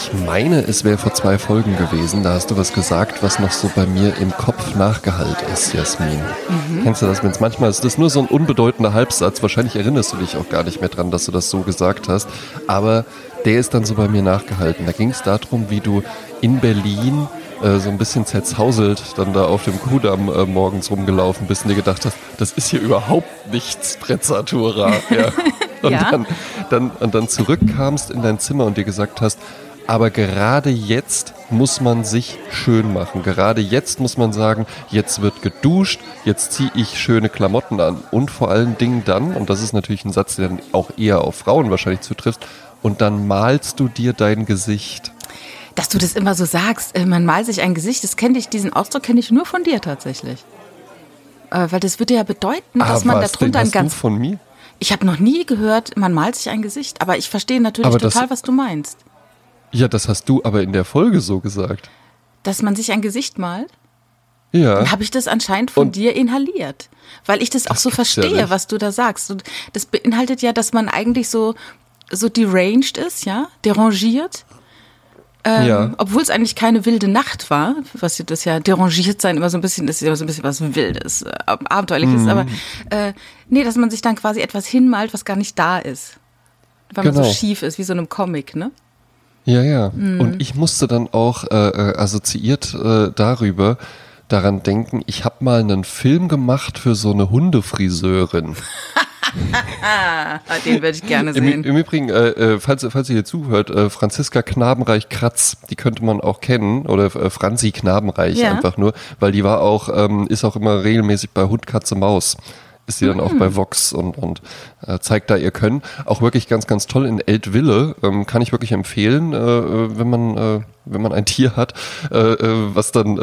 Ich meine, es wäre vor zwei Folgen gewesen. Da hast du was gesagt, was noch so bei mir im Kopf nachgehallt ist, Jasmin. Mhm. Kennst du das, wenn es manchmal ist? Das ist nur so ein unbedeutender Halbsatz. Wahrscheinlich erinnerst du dich auch gar nicht mehr dran, dass du das so gesagt hast. Aber der ist dann so bei mir nachgehalten. Da ging es darum, wie du in Berlin äh, so ein bisschen zerzauselt dann da auf dem Kudamm äh, morgens rumgelaufen bist und dir gedacht hast, das ist hier überhaupt nichts Prezzatura. Ja. Und, ja. dann, dann, und dann zurückkamst in dein Zimmer und dir gesagt hast, aber gerade jetzt muss man sich schön machen. Gerade jetzt muss man sagen, jetzt wird geduscht, jetzt ziehe ich schöne Klamotten an. Und vor allen Dingen dann, und das ist natürlich ein Satz, der dann auch eher auf Frauen wahrscheinlich zutrifft, und dann malst du dir dein Gesicht. Dass du das immer so sagst, äh, man malt sich ein Gesicht, das kenne ich, diesen Ausdruck kenne ich nur von dir tatsächlich. Äh, weil das würde ja bedeuten, dass ah, man darunter ein ganz. Du von mir? Ich habe noch nie gehört, man malt sich ein Gesicht, aber ich verstehe natürlich total, das, was du meinst. Ja, das hast du aber in der Folge so gesagt. Dass man sich ein Gesicht malt? Ja. Dann habe ich das anscheinend von Und dir inhaliert. Weil ich das, das auch so verstehe, ja was du da sagst. Und das beinhaltet ja, dass man eigentlich so, so deranged ist, ja, derangiert. Ähm, ja. Obwohl es eigentlich keine wilde Nacht war, was das ja derangiert sein immer so ein bisschen, das ist immer so ein bisschen was Wildes, äh, Abenteuerliches, mhm. aber äh, nee, dass man sich dann quasi etwas hinmalt, was gar nicht da ist. Weil genau. man so genau. schief ist, wie so einem Comic, ne? Ja, ja. Mhm. Und ich musste dann auch äh, äh, assoziiert äh, darüber daran denken, ich habe mal einen Film gemacht für so eine Hundefriseurin. Den würde ich gerne sehen. Im, im Übrigen, äh, äh, falls, falls ihr hier zuhört, äh, Franziska Knabenreich-Kratz, die könnte man auch kennen, oder äh, Franzi Knabenreich ja. einfach nur, weil die war auch, ähm, ist auch immer regelmäßig bei Hund, Katze, Maus ist sie dann auch bei mhm. Vox und, und äh, zeigt da ihr Können. Auch wirklich ganz, ganz toll in Eltville. Ähm, kann ich wirklich empfehlen, äh, äh, wenn man, äh, wenn man ein Tier hat, äh, äh, was dann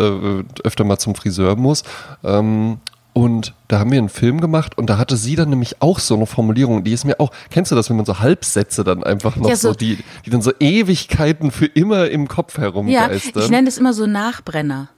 öfter mal zum Friseur muss. Ähm, und da haben wir einen Film gemacht und da hatte sie dann nämlich auch so eine Formulierung, die ist mir auch, kennst du das, wenn man so Halbsätze dann einfach noch ja, so, so, die, die dann so Ewigkeiten für immer im Kopf herumgeistern. Ja, ich nenne es immer so Nachbrenner.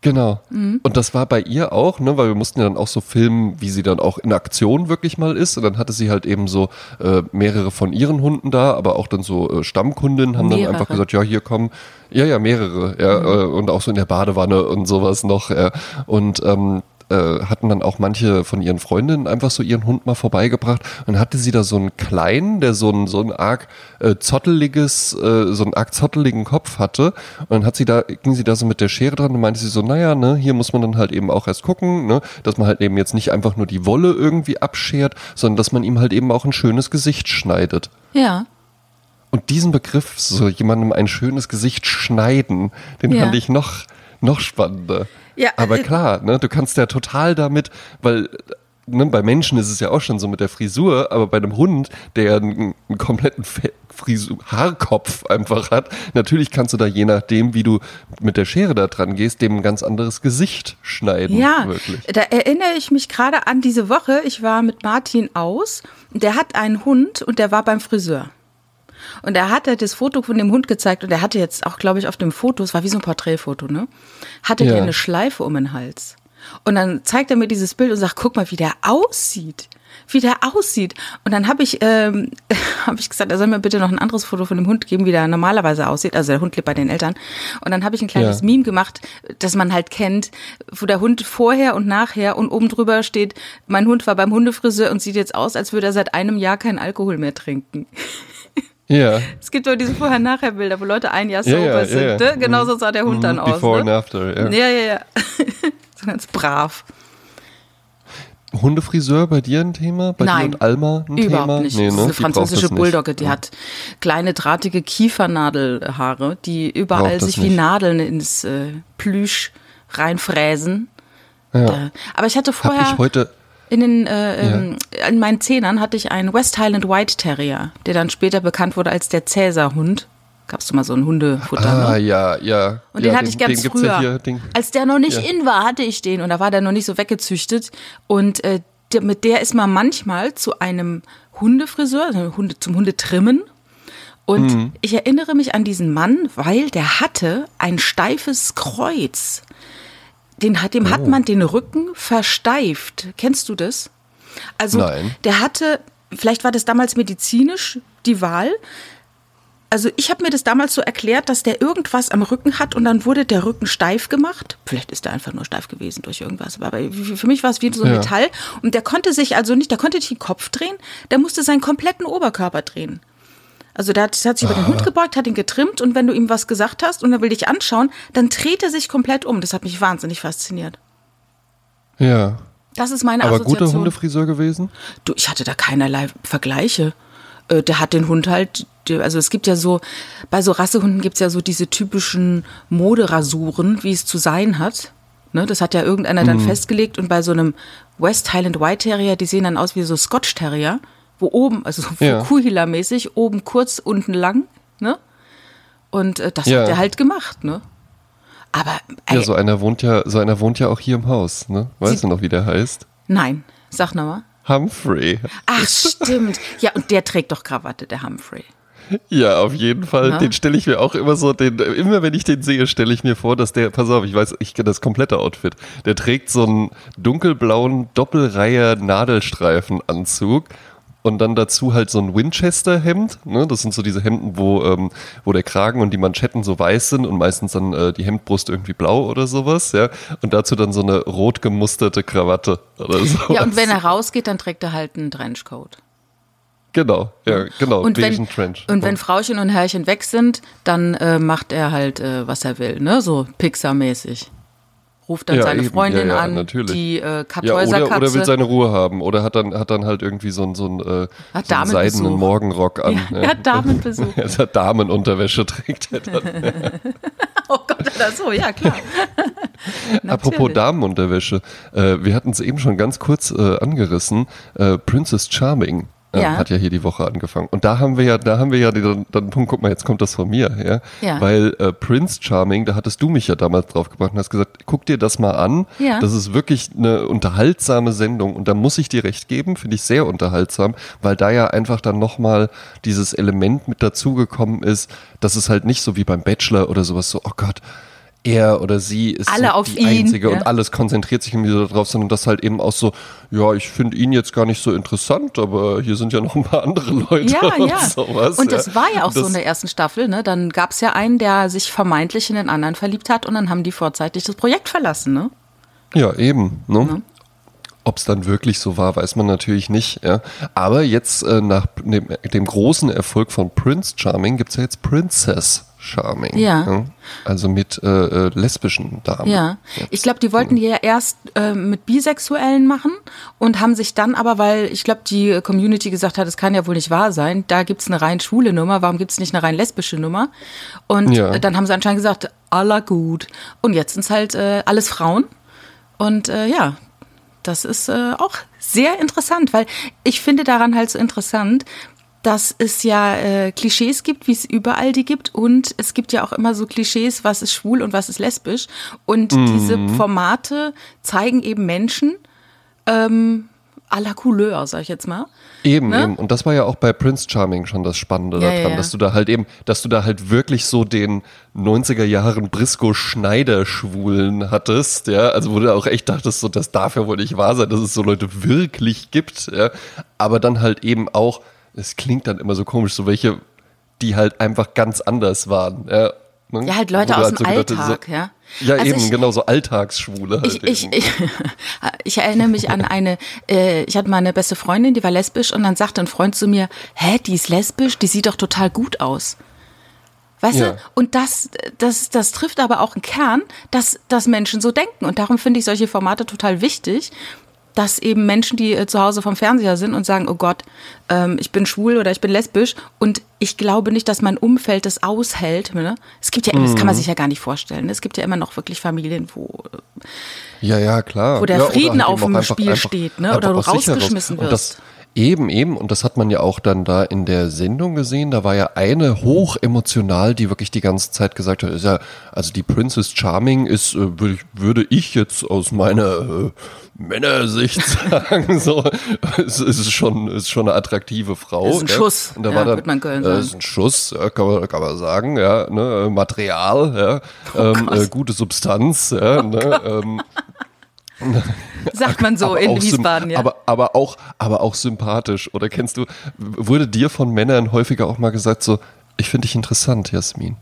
Genau. Mhm. Und das war bei ihr auch, ne, weil wir mussten ja dann auch so filmen, wie sie dann auch in Aktion wirklich mal ist. Und dann hatte sie halt eben so äh, mehrere von ihren Hunden da, aber auch dann so äh, Stammkundinnen haben mehrere. dann einfach gesagt, ja, hier kommen, ja, ja, mehrere, ja, mhm. äh, und auch so in der Badewanne und sowas noch. Ja. Und ähm, äh, hatten dann auch manche von ihren Freundinnen einfach so ihren Hund mal vorbeigebracht und hatte sie da so einen kleinen, der so ein so ein arg äh, zotteliges, äh, so einen arg zotteligen Kopf hatte und dann hat sie da, ging sie da so mit der Schere dran und meinte sie so, naja, ne, hier muss man dann halt eben auch erst gucken, ne, dass man halt eben jetzt nicht einfach nur die Wolle irgendwie abschert, sondern dass man ihm halt eben auch ein schönes Gesicht schneidet. Ja. Und diesen Begriff, so jemandem ein schönes Gesicht schneiden, den ja. fand ich noch, noch spannender. Ja, Aber klar, ne, du kannst ja total damit, weil ne, bei Menschen ist es ja auch schon so mit der Frisur, aber bei einem Hund, der einen, einen kompletten Frisur, Haarkopf einfach hat, natürlich kannst du da je nachdem, wie du mit der Schere da dran gehst, dem ein ganz anderes Gesicht schneiden. Ja, wirklich. da erinnere ich mich gerade an diese Woche. Ich war mit Martin aus. Der hat einen Hund und der war beim Friseur. Und er hatte das Foto von dem Hund gezeigt und er hatte jetzt auch, glaube ich, auf dem Foto, es war wie so ein Porträtfoto, ne? Hatte ja. der eine Schleife um den Hals. Und dann zeigt er mir dieses Bild und sagt, guck mal, wie der aussieht. Wie der aussieht. Und dann habe ich, ähm, hab ich gesagt, er soll mir bitte noch ein anderes Foto von dem Hund geben, wie der normalerweise aussieht. Also der Hund lebt bei den Eltern. Und dann habe ich ein kleines ja. Meme gemacht, das man halt kennt, wo der Hund vorher und nachher und oben drüber steht, mein Hund war beim Hundefriseur und sieht jetzt aus, als würde er seit einem Jahr keinen Alkohol mehr trinken. Ja. Es gibt doch diese Vorher-Nachher-Bilder, wo Leute ein Jahr sober ja, ja, sind. Ja, ne? Genauso sah der Hund mhm. dann aus. Before ne? and after, ja. Ja, ja, ja. so ganz brav. Hundefriseur bei dir ein Thema? Bei Nein, dir und Alma ein überhaupt Thema? nicht. Nee, ne? Das ist eine französische Bulldogge, die hat kleine drahtige Kiefernadelhaare, die überall sich wie Nadeln ins äh, Plüsch reinfräsen. Ja. Aber ich hatte vorher. Hab ich heute in, den, äh, ja. Ähm, in meinen Zehnern hatte ich einen West Highland White Terrier, der dann später bekannt wurde als der Cäsar-Hund. Gab es mal so einen Hundefutter? Ah, ne? ja, ja. Und ja, den hatte den, ich ganz früher. Ja hier, als der noch nicht in war, hatte ich den und da war der noch nicht so weggezüchtet. Und äh, der, mit der ist man manchmal zu einem Hundefriseur, also Hunde, zum Hundetrimmen. Und mhm. ich erinnere mich an diesen Mann, weil der hatte ein steifes Kreuz den hat, dem oh. hat man den Rücken versteift. Kennst du das? Also, Nein. der hatte, vielleicht war das damals medizinisch die Wahl. Also ich habe mir das damals so erklärt, dass der irgendwas am Rücken hat und dann wurde der Rücken steif gemacht. Vielleicht ist der einfach nur steif gewesen durch irgendwas. Aber für mich war es wie so ein Ja. Metall. Und der konnte sich also nicht, der konnte nicht den Kopf drehen, der musste seinen kompletten Oberkörper drehen. Also der hat, der hat sich über den Hund gebeugt, hat ihn getrimmt und wenn du ihm was gesagt hast und er will dich anschauen, dann dreht er sich komplett um. Das hat mich wahnsinnig fasziniert. Ja. Das ist meine Aber Assoziation. guter Hundefriseur gewesen? Du, ich hatte da keinerlei Vergleiche. Äh, Der hat den Hund halt, also es gibt ja so, bei so Rassehunden gibt's ja so diese typischen Moderasuren, wie es zu sein hat. Ne, das hat ja irgendeiner Mhm. dann festgelegt und bei so einem West Highland White Terrier, die sehen dann aus wie so Scotch Terrier, wo oben, also so Ja. Kuhhila-mäßig, oben kurz, unten lang, ne? Und äh, das Ja. hat er halt gemacht, ne? Aber ey, Ja, so einer wohnt ja, so einer wohnt ja auch hier im Haus, ne? Weißt du noch, wie der heißt? nein, sag nochmal. Humphrey. Ach, stimmt. Ja, und der trägt doch Krawatte, der Humphrey. Ja, auf jeden Fall. Na? Den stelle ich mir auch immer so, den, immer wenn ich den sehe, stelle ich mir vor, dass der, pass auf, ich weiß, ich kenne das komplette Outfit. Der trägt so einen dunkelblauen Doppelreiher Nadelstreifenanzug und dann dazu halt so ein Winchester-Hemd. Ne? Das sind so diese Hemden, wo, ähm, wo der Kragen und die Manschetten so weiß sind und meistens dann äh, die Hemdbrust irgendwie blau oder sowas, ja. Und dazu dann so eine rot gemusterte Krawatte oder so. Ja, und wenn er rausgeht, dann trägt er halt einen Trenchcoat. Genau, ja, genau. Und wenn, Trench. und wenn Frauchen und Herrchen weg sind, dann äh, macht er halt, äh, was er will, ne? So Pixar-mäßig. Ruft dann Ja, seine eben. Freundin Ja, ja, an, natürlich. die äh, Ja, Kartäuserkatze. oder, oder will seine Ruhe haben. Oder hat dann, hat dann halt irgendwie so einen, so einen, äh, so einen seidenen Morgenrock an. Ja, er hat Damenbesuch. Er hat Damenunterwäsche trägt er dann. oh Gott, oder so, ja klar. Apropos. Damenunterwäsche. Äh, wir hatten es eben schon ganz kurz äh, angerissen. Äh, Princess Charming. Äh, Ja. Hat ja hier die Woche angefangen. Und da haben wir ja, da haben wir ja den, dann Punkt, guck mal, jetzt kommt das von mir, ja. Ja. Weil äh, Prince Charming, da hattest du mich ja damals drauf gebracht und hast gesagt, guck dir das mal an. Ja. Das ist wirklich eine unterhaltsame Sendung und da muss ich dir recht geben, finde ich sehr unterhaltsam, weil da ja einfach dann nochmal dieses Element mit dazugekommen ist, dass es halt nicht so wie beim Bachelor oder sowas so, oh Gott, er oder sie ist Alle so die ihn, Einzige ja. und alles konzentriert sich irgendwie so darauf, sondern das halt eben auch so, ja, ich finde ihn jetzt gar nicht so interessant, aber hier sind ja noch ein paar andere Leute Ja, und ja. sowas. und das war ja auch so Das- in der ersten Staffel, ne? Dann gab es ja einen, der sich vermeintlich in den anderen verliebt hat und dann haben die vorzeitig das Projekt verlassen, ne? Ja, eben. Ne? Ob es dann wirklich so war, weiß man natürlich nicht. Ja. Aber jetzt äh, nach dem, dem großen Erfolg von Prince Charming gibt es ja jetzt Princess Charming. Ja. Also mit äh, äh, lesbischen Damen. Ja, Jetzt. ich glaube, die wollten die ja erst äh, mit Bisexuellen machen und haben sich dann aber, weil ich glaube, die Community gesagt hat, es kann ja wohl nicht wahr sein, da gibt's eine rein schwule Nummer, warum gibt's nicht eine rein lesbische Nummer? Und Ja. dann haben sie anscheinend gesagt, aller gut. Und jetzt sind's halt äh, alles Frauen. Und äh, ja, das ist äh, auch sehr interessant, weil ich finde daran halt so interessant, dass es ja äh, Klischees gibt, wie es überall die gibt. Und es gibt ja auch immer so Klischees, was ist schwul und was ist lesbisch. Und diese Formate zeigen eben Menschen ähm, à la Couleur, sag ich jetzt mal. Eben, Ne? eben. Und das war ja auch bei Prince Charming schon das Spannende Ja, daran, ja, dass du da halt eben, dass du da halt wirklich so den 90er Jahren Briscoe Schneider Schwulen hattest, ja, also wo du auch echt dachtest, so, das darf ja wohl nicht wahr sein, dass es so Leute wirklich gibt, ja, aber dann halt eben auch, es klingt dann immer so komisch, so welche, die halt einfach ganz anders waren, ja. ne? Ja, halt Leute aus dem so gedacht Alltag, so, ja. Ja, Also eben, ich- genau, so Alltagsschwule halt Ich, ich, ich, ich erinnere mich an eine, äh, ich hatte mal eine beste Freundin, die war lesbisch und dann sagte ein Freund zu mir, hä, die ist lesbisch, die sieht doch total gut aus. Weißt Ja. du? Und das, das, das trifft aber auch einen Kern, dass, dass Menschen so denken. Und darum finde ich solche Formate total wichtig, dass eben Menschen, die äh, zu Hause vom Fernseher sind und sagen, oh Gott, ähm, ich bin schwul oder ich bin lesbisch und ich glaube nicht, dass mein Umfeld das aushält. Ne? Es gibt ja, das kann man Mhm. sich ja gar nicht vorstellen. ne? Es gibt ja immer noch wirklich Familien, wo Ja, ja, klar. Wo der ja, Frieden halt auf dem auch Spiel steht, ne? Oder einfach du rausgeschmissen Und das, wirst. Eben, eben. Und das hat man ja auch dann da in der Sendung gesehen. Da war ja eine hoch emotional, die wirklich die ganze Zeit gesagt hat, ist ja, also die Princess Charming ist, äh, würde ich, jetzt aus meiner äh, Männersicht sagen, so, es ist schon, ist schon eine attraktive Frau. Ist ein ja. Schuss, Und da ja, war dann, man Köln äh, sagen. ist ein Schuss, ja, kann, man, kann man sagen, ja, ne, Material, ja, ähm, Gott. äh, gute Substanz, ja, ne, ähm, sagt man so aber in Wiesbaden, ja. Aber, aber, auch, aber auch sympathisch. Oder kennst du, wurde dir von Männern häufiger auch mal gesagt, so, Ich finde dich interessant, Jasmin.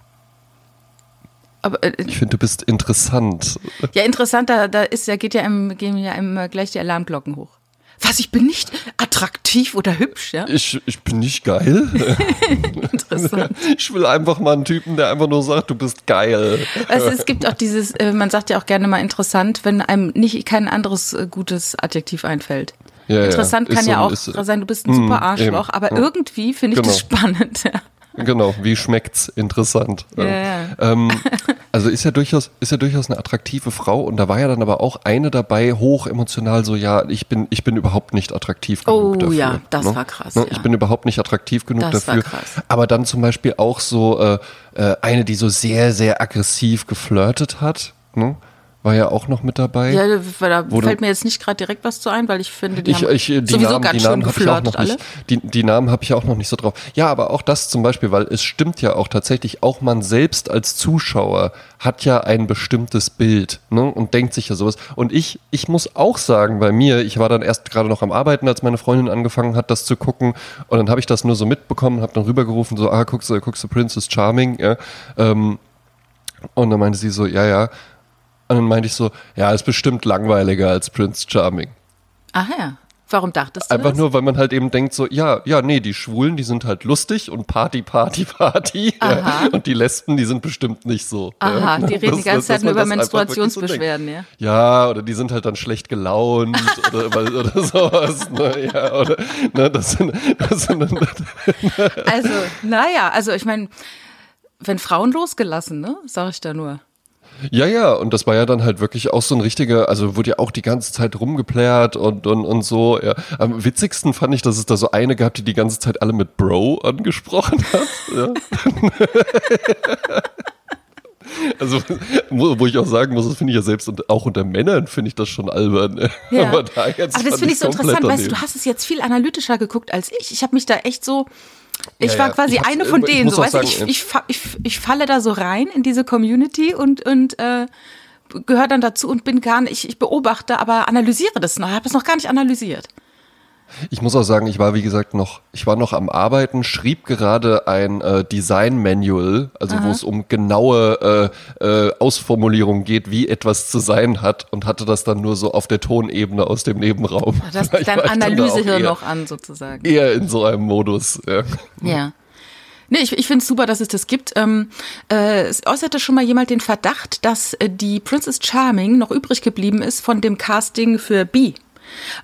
Aber, äh, Ich finde, du bist interessant. ja, interessant, da, da ist ja, geht ja im, gehen ja im, gleich die Alarmglocken hoch. Was, ich bin nicht attraktiv oder hübsch, ja? Ich, ich bin nicht geil. Interessant. Ich will einfach mal einen Typen, der einfach nur sagt, du bist geil. Also es gibt auch dieses, äh, man sagt ja auch gerne mal interessant, wenn einem nicht kein anderes äh, gutes Adjektiv einfällt. Ja, ja. Interessant Ist kann so ja auch sein, du bist ein super Mm, Arschloch, eben. aber Ja. irgendwie finde ich das Genau. spannend. Ja. Genau, wie schmeckt's? Interessant. Ja, ja. Ähm, also ist ja durchaus, ist ja durchaus eine attraktive Frau und da war ja dann aber auch eine dabei, hoch emotional, so ja, ich bin, ich bin überhaupt nicht attraktiv genug Oh, dafür. ja, das ne? war krass, Ne? ja. Ich bin überhaupt nicht attraktiv genug Das war dafür. krass. Aber dann zum Beispiel auch so äh, äh, eine, die so sehr, sehr aggressiv geflirtet hat, ne? War ja auch noch mit dabei. Ja, weil da fällt mir jetzt nicht gerade direkt was zu ein, weil ich finde, die Ich, haben ich, die sowieso Namen, ganz die schön Namen habe ich auch geflirtet noch alle. nicht. Die, die Namen habe ich auch noch nicht so drauf. Ja, aber auch das zum Beispiel, weil es stimmt ja auch tatsächlich, auch man selbst als Zuschauer hat ja ein bestimmtes Bild ne, und denkt sich ja sowas. Und ich, ich muss auch sagen, bei mir, ich war dann erst gerade noch am Arbeiten, als meine Freundin angefangen hat, das zu gucken. Und dann habe ich das nur so mitbekommen, habe dann rübergerufen, so, ah, guckst du, guckst du Princess Charming, ja. Ähm, und dann meinte sie so, ja, ja. Und dann meinte ich so, ja, ist bestimmt langweiliger als Prince Charming. Ach ja. Warum dachtest du Einfach das? nur, weil man halt eben denkt so, ja, ja, nee, die Schwulen, die sind halt lustig und Party, Party, Party. Ja, und die Lesben, die sind bestimmt nicht so. Aha, ja. die reden die ganze Zeit nur über das so Menstruationsbeschwerden, denkt. ja. Ja, oder die sind halt dann schlecht gelaunt oder, oder sowas. Ne? Ja, oder, ne, das sind, das sind Also, naja, also ich meine, wenn Frauen losgelassen, ne, sag ich da nur. Ja, ja, und das war ja dann halt wirklich auch so ein richtiger, also wurde ja auch die ganze Zeit rumgeplärt und, und, und so. Ja. Am witzigsten fand ich, dass es da so eine gab, die die ganze Zeit alle mit Bro angesprochen hat. Ja. Also, wo, ich auch sagen muss, das finde ich ja selbst und auch unter Männern finde ich das schon albern. Ja. Aber, da jetzt Aber das finde ich so interessant, weißt du, daneben. du hast es jetzt viel analytischer geguckt als ich. Ich habe mich da echt so, ich Ja, war quasi Ich eine von ich denen, so weißt du, sagen, ich, ich, ich, ich falle da so rein in diese Community und, und äh, gehöre dann dazu und bin gar nicht, ich beobachte, aber analysiere das noch, habe es noch gar nicht analysiert. Ich muss auch sagen, ich war wie gesagt noch, ich war noch am Arbeiten, schrieb gerade ein äh, Design Manual, also wo es um genaue äh, äh, Ausformulierungen geht, wie etwas zu sein hat und hatte das dann nur so auf der Tonebene aus dem Nebenraum. Das Vielleicht dein Analysehirn noch an, sozusagen. Eher in so einem Modus. Ja. Ja. Nee, ich, ich finde es super, dass es das gibt. Ähm, äh, es äußerte schon mal jemand den Verdacht, dass äh, die Princess Charming noch übrig geblieben ist von dem Casting für B.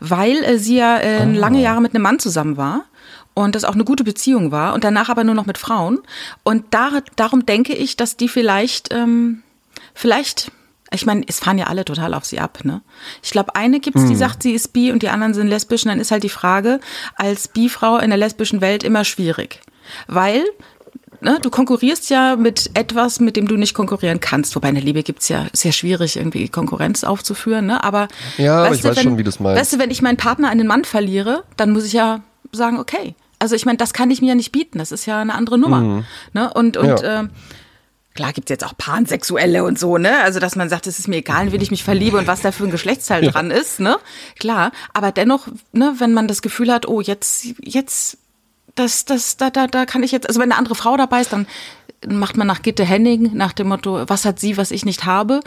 Weil äh, sie ja äh, lange Jahre mit einem Mann zusammen war und das auch eine gute Beziehung war und danach aber nur noch mit Frauen. Und da, darum denke ich, dass die vielleicht, ähm, vielleicht, ich meine, es fahren ja alle total auf sie ab, ne? Ich glaube, eine gibt's, die sagt, sie ist bi und die anderen sind lesbisch. Und dann ist halt die Frage, als Bi-Frau in der lesbischen Welt immer schwierig. Weil ne, du konkurrierst ja mit etwas, mit dem du nicht konkurrieren kannst. Wobei in der Liebe gibt's ja sehr schwierig, irgendwie Konkurrenz aufzuführen. Ne? Aber, Ja, aber weißt ich du, weiß wenn, schon, wie du's meinst. Weißt du, wenn ich meinen Partner den Mann verliere, dann muss ich ja sagen, okay. Also ich meine, das kann ich mir ja nicht bieten. Das ist ja eine andere Nummer. Ne? Und, und Mhm. Ja. ähm, Klar gibt's jetzt auch Pansexuelle und so, ne? Also, dass man sagt, es ist mir egal, in wen ich mich verliebe und was da für ein Geschlechtsteil dran ist, ne? Klar. Aber dennoch, ne, wenn man das Gefühl hat, oh, jetzt, jetzt, das, das, da, da, da kann ich jetzt, also wenn eine andere Frau dabei ist, dann macht man nach Gitte Henning nach dem Motto, was hat sie, was ich nicht habe?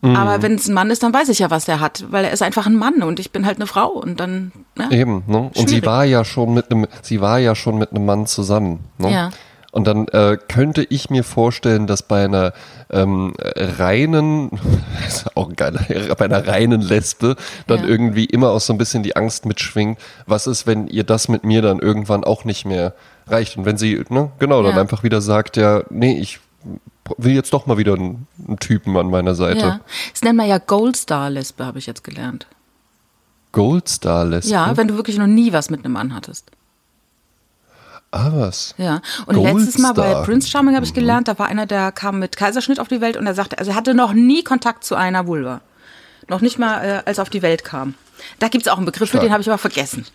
Mhm. Aber wenn es ein Mann ist, dann weiß ich ja, was der hat, weil er ist einfach ein Mann und ich bin halt eine Frau und dann, ne? Eben, ne? Und sie Schwierig. war ja schon mit einem, sie war ja schon mit einem Mann zusammen. Ne? Ja. Und dann äh, könnte ich mir vorstellen, dass bei einer ähm, reinen, ist auch geil, bei einer reinen Lesbe dann Ja. irgendwie immer auch so ein bisschen die Angst mitschwingt, was ist, wenn ihr das mit mir dann irgendwann auch nicht mehr reicht? Und wenn sie, ne, genau, dann Ja. einfach wieder sagt, ja, nee, ich will jetzt doch mal wieder einen, einen Typen an meiner Seite. Ja. Das nennt man ja Goldstar-Lesbe, habe ich jetzt gelernt. Goldstar-Lesbe? Ja, wenn du wirklich noch nie was mit einem Mann hattest. Ah, was? Ja, und letztes Mal bei Goldstar. Prince Charming habe ich gelernt, da war einer, der kam mit Kaiserschnitt auf die Welt und er sagte, also er hatte noch nie Kontakt zu einer Vulva. Noch nicht mal, äh, als er auf die Welt kam. Da gibt's auch einen Begriff für, Stark. den habe ich aber vergessen.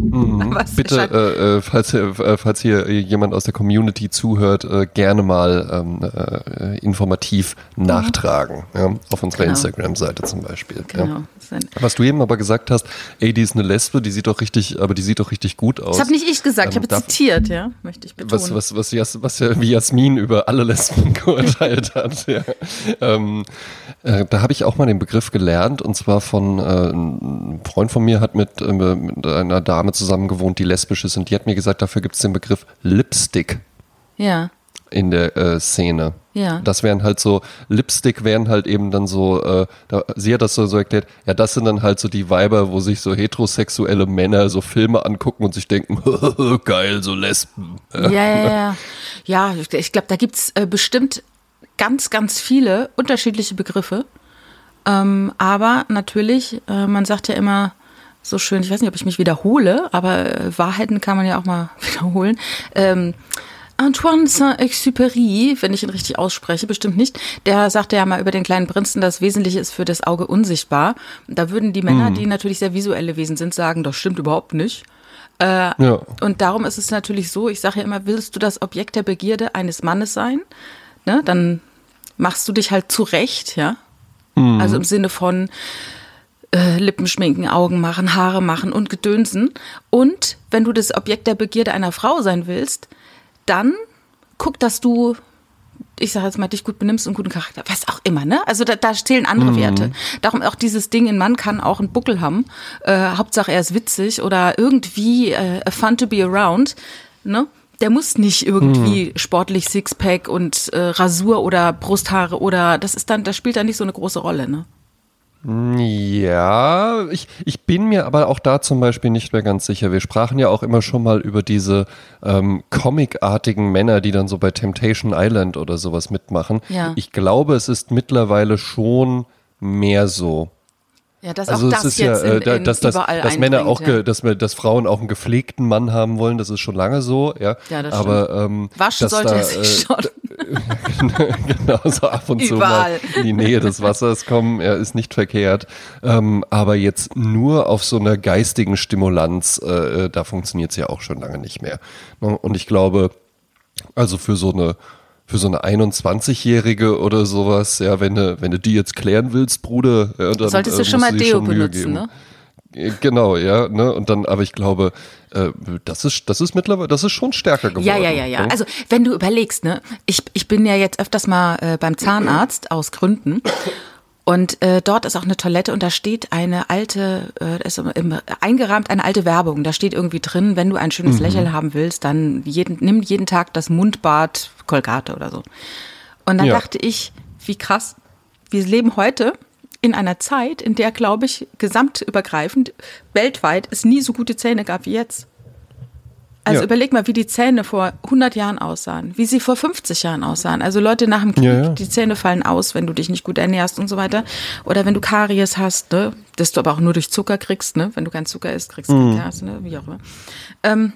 Mhm. Bitte, äh, äh, falls, äh, falls hier jemand aus der Community zuhört, äh, gerne mal ähm, äh, informativ mhm. nachtragen. Ja, auf unserer genau. Instagram-Seite zum Beispiel. Genau. Ja. Was du eben aber gesagt hast, ey, die ist eine Lesbe, die sieht doch richtig, aber die sieht doch richtig gut aus. Das habe nicht ich gesagt, ähm, ich habe zitiert, ja, möchte ich betonen. Was, was, was, Jas, was ja, wie Jasmin über alle Lesben geurteilt hat. Ja. Ähm, äh, da habe ich auch mal den Begriff gelernt und zwar von äh, ein Freund von mir hat mit, äh, mit einer Dame zusammen gewohnt, die lesbisch ist und die hat mir gesagt, dafür gibt es den Begriff Lipstick. Ja in der äh, Szene. Ja. Das wären halt so, Lipstick wären halt eben dann so, äh, da, sie hat das so, so erklärt, ja, das sind dann halt so die Weiber, wo sich so heterosexuelle Männer so Filme angucken und sich denken, geil, so Lesben. Ja, ja, ja. Ja, ich glaube, da gibt's äh, bestimmt ganz, ganz viele unterschiedliche Begriffe. Ähm, aber natürlich, äh, man sagt ja immer, so schön, ich weiß nicht, ob ich mich wiederhole, aber äh, Wahrheiten kann man ja auch mal wiederholen. Ähm, Antoine Saint-Exupéry, wenn ich ihn richtig ausspreche, bestimmt nicht, der sagte ja mal über den kleinen Prinzen, das Wesentliche ist für das Auge unsichtbar. Da würden die Männer, mhm. die natürlich sehr visuelle Wesen sind, sagen, das stimmt überhaupt nicht. Äh, ja. Und darum ist es natürlich so, ich sage ja immer, willst du das Objekt der Begierde eines Mannes sein? Ne, dann machst du dich halt zurecht, ja. Mhm. Also im Sinne von äh, Lippen schminken, Augen machen, Haare machen und Gedönsen. Und wenn du das Objekt der Begierde einer Frau sein willst, dann guck, dass du ich sage jetzt mal, dich gut benimmst und guten Charakter, was auch immer, ne? Also da, da stehlen andere mhm. Werte. Darum auch dieses Ding, ein Mann kann auch einen Buckel haben. Äh, Hauptsache er ist witzig oder irgendwie äh, fun to be around, ne? Der muss nicht irgendwie mhm. sportlich Sixpack und äh, Rasur oder Brusthaare oder das ist dann, das spielt dann nicht so eine große Rolle, ne? Ja, ich, ich bin mir aber auch da zum Beispiel nicht mehr ganz sicher. Wir sprachen ja auch immer schon mal über diese ähm, comicartigen Männer, die dann so bei Temptation Island oder sowas mitmachen. Ja. Ich glaube, es ist mittlerweile schon mehr so. Ja, dass also auch das ist jetzt ja, in, in dass, dass, dass Männer auch, ja. dass, dass Frauen auch einen gepflegten Mann haben wollen, das ist schon lange so, ja. Ja, das Aber ähm, waschen sollte da, er sich äh, schon. genau, so ab und Überall. zu mal in die Nähe des Wassers kommen, er ist nicht verkehrt. Ähm, aber jetzt nur auf so einer geistigen Stimulanz, äh, da funktioniert es ja auch schon lange nicht mehr. Ne? Und ich glaube, also für so eine für so eine 21-Jährige oder sowas, ja, wenn du, wenn du die jetzt klären willst, Bruder, ja, dann solltest du äh, schon mal Deo benutzen, ne? Äh, genau, ja, ne? Und dann, aber ich glaube, äh, das ist, das ist mittlerweile, das ist schon stärker geworden. Ja, ja, ja, ja. Ne? Also wenn du überlegst, ne, ich, ich bin ja jetzt öfters mal äh, beim Zahnarzt aus Gründen und äh, dort ist auch eine Toilette und da steht eine alte, äh, ist im, eingerahmt eine alte Werbung. Da steht irgendwie drin, wenn du ein schönes mhm. Lächeln haben willst, dann jeden, nimm jeden Tag das Mundbad Kolgate oder so. Und dann ja. dachte ich, wie krass, wir leben heute in einer Zeit, in der, glaube ich, gesamtübergreifend weltweit es nie so gute Zähne gab wie jetzt. Also ja. überleg mal, wie die Zähne vor 100 Jahren aussahen, wie sie vor 50 Jahren aussahen. Also Leute nach dem Krieg, ja, ja. die Zähne fallen aus, wenn du dich nicht gut ernährst und so weiter. Oder wenn du Karies hast, ne, das du aber auch nur durch Zucker kriegst, ne? Wenn du keinen Zucker isst, kriegst du mhm. Karies, ne? Wie auch immer. Ähm,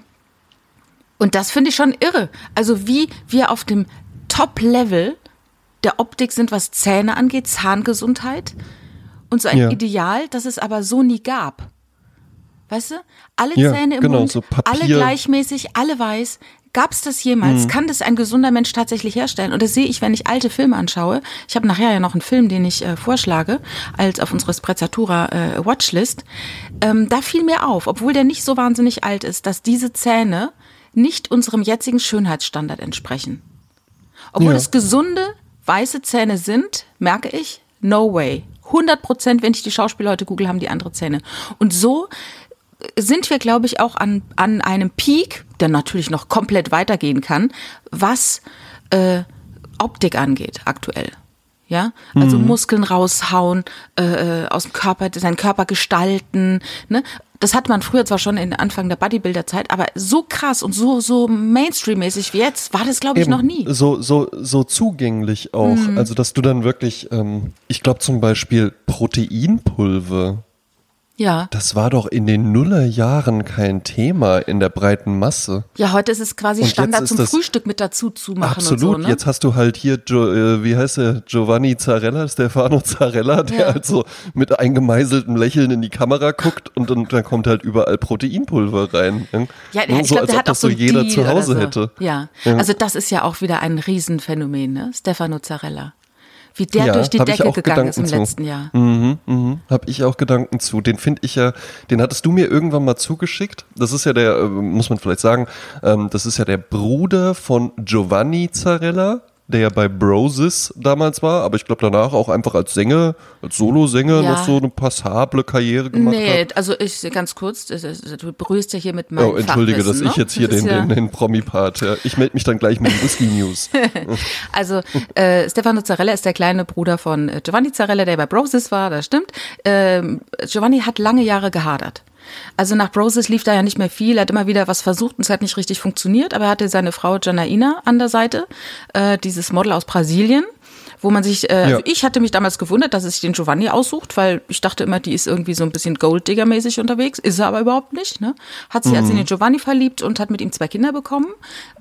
und das finde ich schon irre. Also wie wir auf dem Top-Level der Optik sind, was Zähne angeht, Zahngesundheit und so ein Ideal, das es aber so nie gab. Weißt du? Alle ja, Zähne im genau, Mund, so alle gleichmäßig, alle weiß. Gab es das jemals? Mhm. Kann das ein gesunder Mensch tatsächlich herstellen? Und das sehe ich, wenn ich alte Filme anschaue. Ich habe nachher ja noch einen Film, den ich äh, vorschlage, als auf unserer Sprezzatura äh, Watchlist. Ähm, da fiel mir auf, obwohl der nicht so wahnsinnig alt ist, dass diese Zähne nicht unserem jetzigen Schönheitsstandard entsprechen. Obwohl ja. es gesunde, weiße Zähne sind, merke ich, no way. 100 Prozent, wenn ich die Schauspieler heute google, haben die andere Zähne. Und so sind wir, glaube ich, auch an, an einem Peak, der natürlich noch komplett weitergehen kann, was äh, Optik angeht aktuell. Ja, also mhm. Muskeln raushauen, äh, äh aus dem Körper, seinen Körper gestalten. Ne? Das hat man früher zwar schon in Anfang der Bodybuilder-Zeit, aber so krass und so so Mainstream-mäßig wie jetzt war das, glaube ich, Eben, noch nie. So so so zugänglich auch. Mhm. Also dass du dann wirklich, ähm, ich glaube zum Beispiel Proteinpulver Ja. Das war doch in den Nullerjahren kein Thema in der breiten Masse. Ja, heute ist es quasi Und Standard zum Frühstück mit dazu zu machen Absolut. und so, ne? Jetzt hast du halt hier, jo, äh, wie heißt er, Giovanni Zarella, Stefano Zarella, der Ja. halt so mit eingemeißeltem Lächeln in die Kamera guckt und dann, dann kommt halt überall Proteinpulver rein. ne? Ja, Nur ich so, glaube, als der ob hat auch das so jeder Deal zu Hause so. hätte. Ja. Ja. also das ist ja auch wieder ein Riesenphänomen, ne? Stefano Zarella. Wie der Ja, durch die Decke auch gegangen ist im Gedanken zu. letzten Jahr. Mhm, mhm. Hab ich auch Gedanken zu. Den finde ich ja, den hattest du mir irgendwann mal zugeschickt. Das ist ja der, äh, muss man vielleicht sagen, ähm, das ist ja der Bruder von Giovanni Zarella, der ja bei Brosis damals war, aber ich glaube danach auch einfach als Sänger, als Solosänger Ja. noch so eine passable Karriere gemacht Nee, hat. also ich ganz kurz, du berührst ja hier mit meinem Oh, entschuldige, dass ich ne? jetzt hier den, ja, den, den Promi-Part, ja. Ich melde mich dann gleich mit den Whisky-News. Also äh, Stefano Zarella ist der kleine Bruder von äh, Giovanni Zarella, der bei Brosis war, das stimmt. Ähm, Giovanni hat lange Jahre gehadert. Also nach Brosis lief da ja nicht mehr viel, er hat immer wieder was versucht und es hat nicht richtig funktioniert, aber er hatte seine Frau Janaina an der Seite, äh, dieses Model aus Brasilien. Wo man sich, äh, Ja. also ich hatte mich damals gewundert, dass er sich den Giovanni aussucht, weil ich dachte immer, die ist irgendwie so ein bisschen Golddigger-mäßig unterwegs, ist er aber überhaupt nicht. Ne? Hat sich also in den Giovanni verliebt und hat mit ihm zwei Kinder bekommen.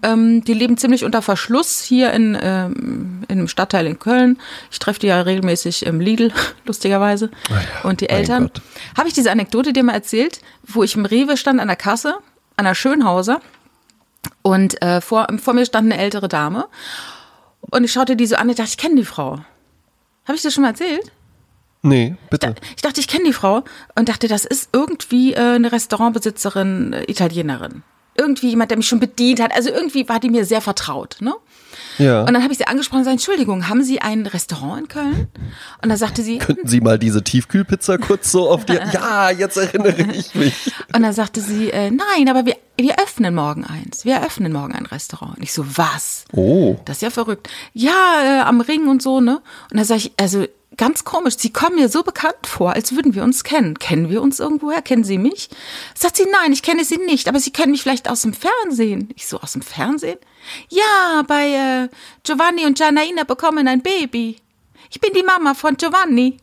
Ähm, die leben ziemlich unter Verschluss hier in, ähm, in einem Stadtteil in Köln. Ich treffe die ja regelmäßig im Lidl, lustigerweise. und die Eltern. Habe ich diese Anekdote dir mal erzählt, wo ich im Rewe stand an der Kasse, an der Schönhauser und äh, vor, vor mir stand eine ältere Dame und ich schaute die so an und dachte, ich kenne die Frau. Habe ich das schon mal erzählt? Nee, bitte. Ich dachte, ich kenne die Frau und dachte, das ist irgendwie äh, eine Restaurantbesitzerin, äh, Italienerin. Irgendwie jemand, der mich schon bedient hat. Also irgendwie war die mir sehr vertraut. Ne? Ja. Und dann habe ich sie angesprochen und gesagt, Entschuldigung, haben Sie ein Restaurant in Köln? Und da sagte sie, Könnten Sie mal diese Tiefkühlpizza kurz so auf die. Ja, jetzt erinnere ich mich. Und dann sagte sie, äh, nein, aber wir, wir öffnen morgen eins. Wir eröffnen morgen ein Restaurant. Und ich so, was? Oh. Das ist ja verrückt. Ja, äh, am Ring und so, ne? Und da sage ich, also ganz komisch, Sie kommen mir so bekannt vor, als würden wir uns kennen. Kennen wir uns irgendwoher? Kennen Sie mich? Sagt sie, nein, ich kenne Sie nicht, aber Sie kennen mich vielleicht aus dem Fernsehen. Ich so, aus dem Fernsehen? Ja, bei äh, Giovanni und Janaina bekommen ein Baby. Ich bin die Mama von Giovanni.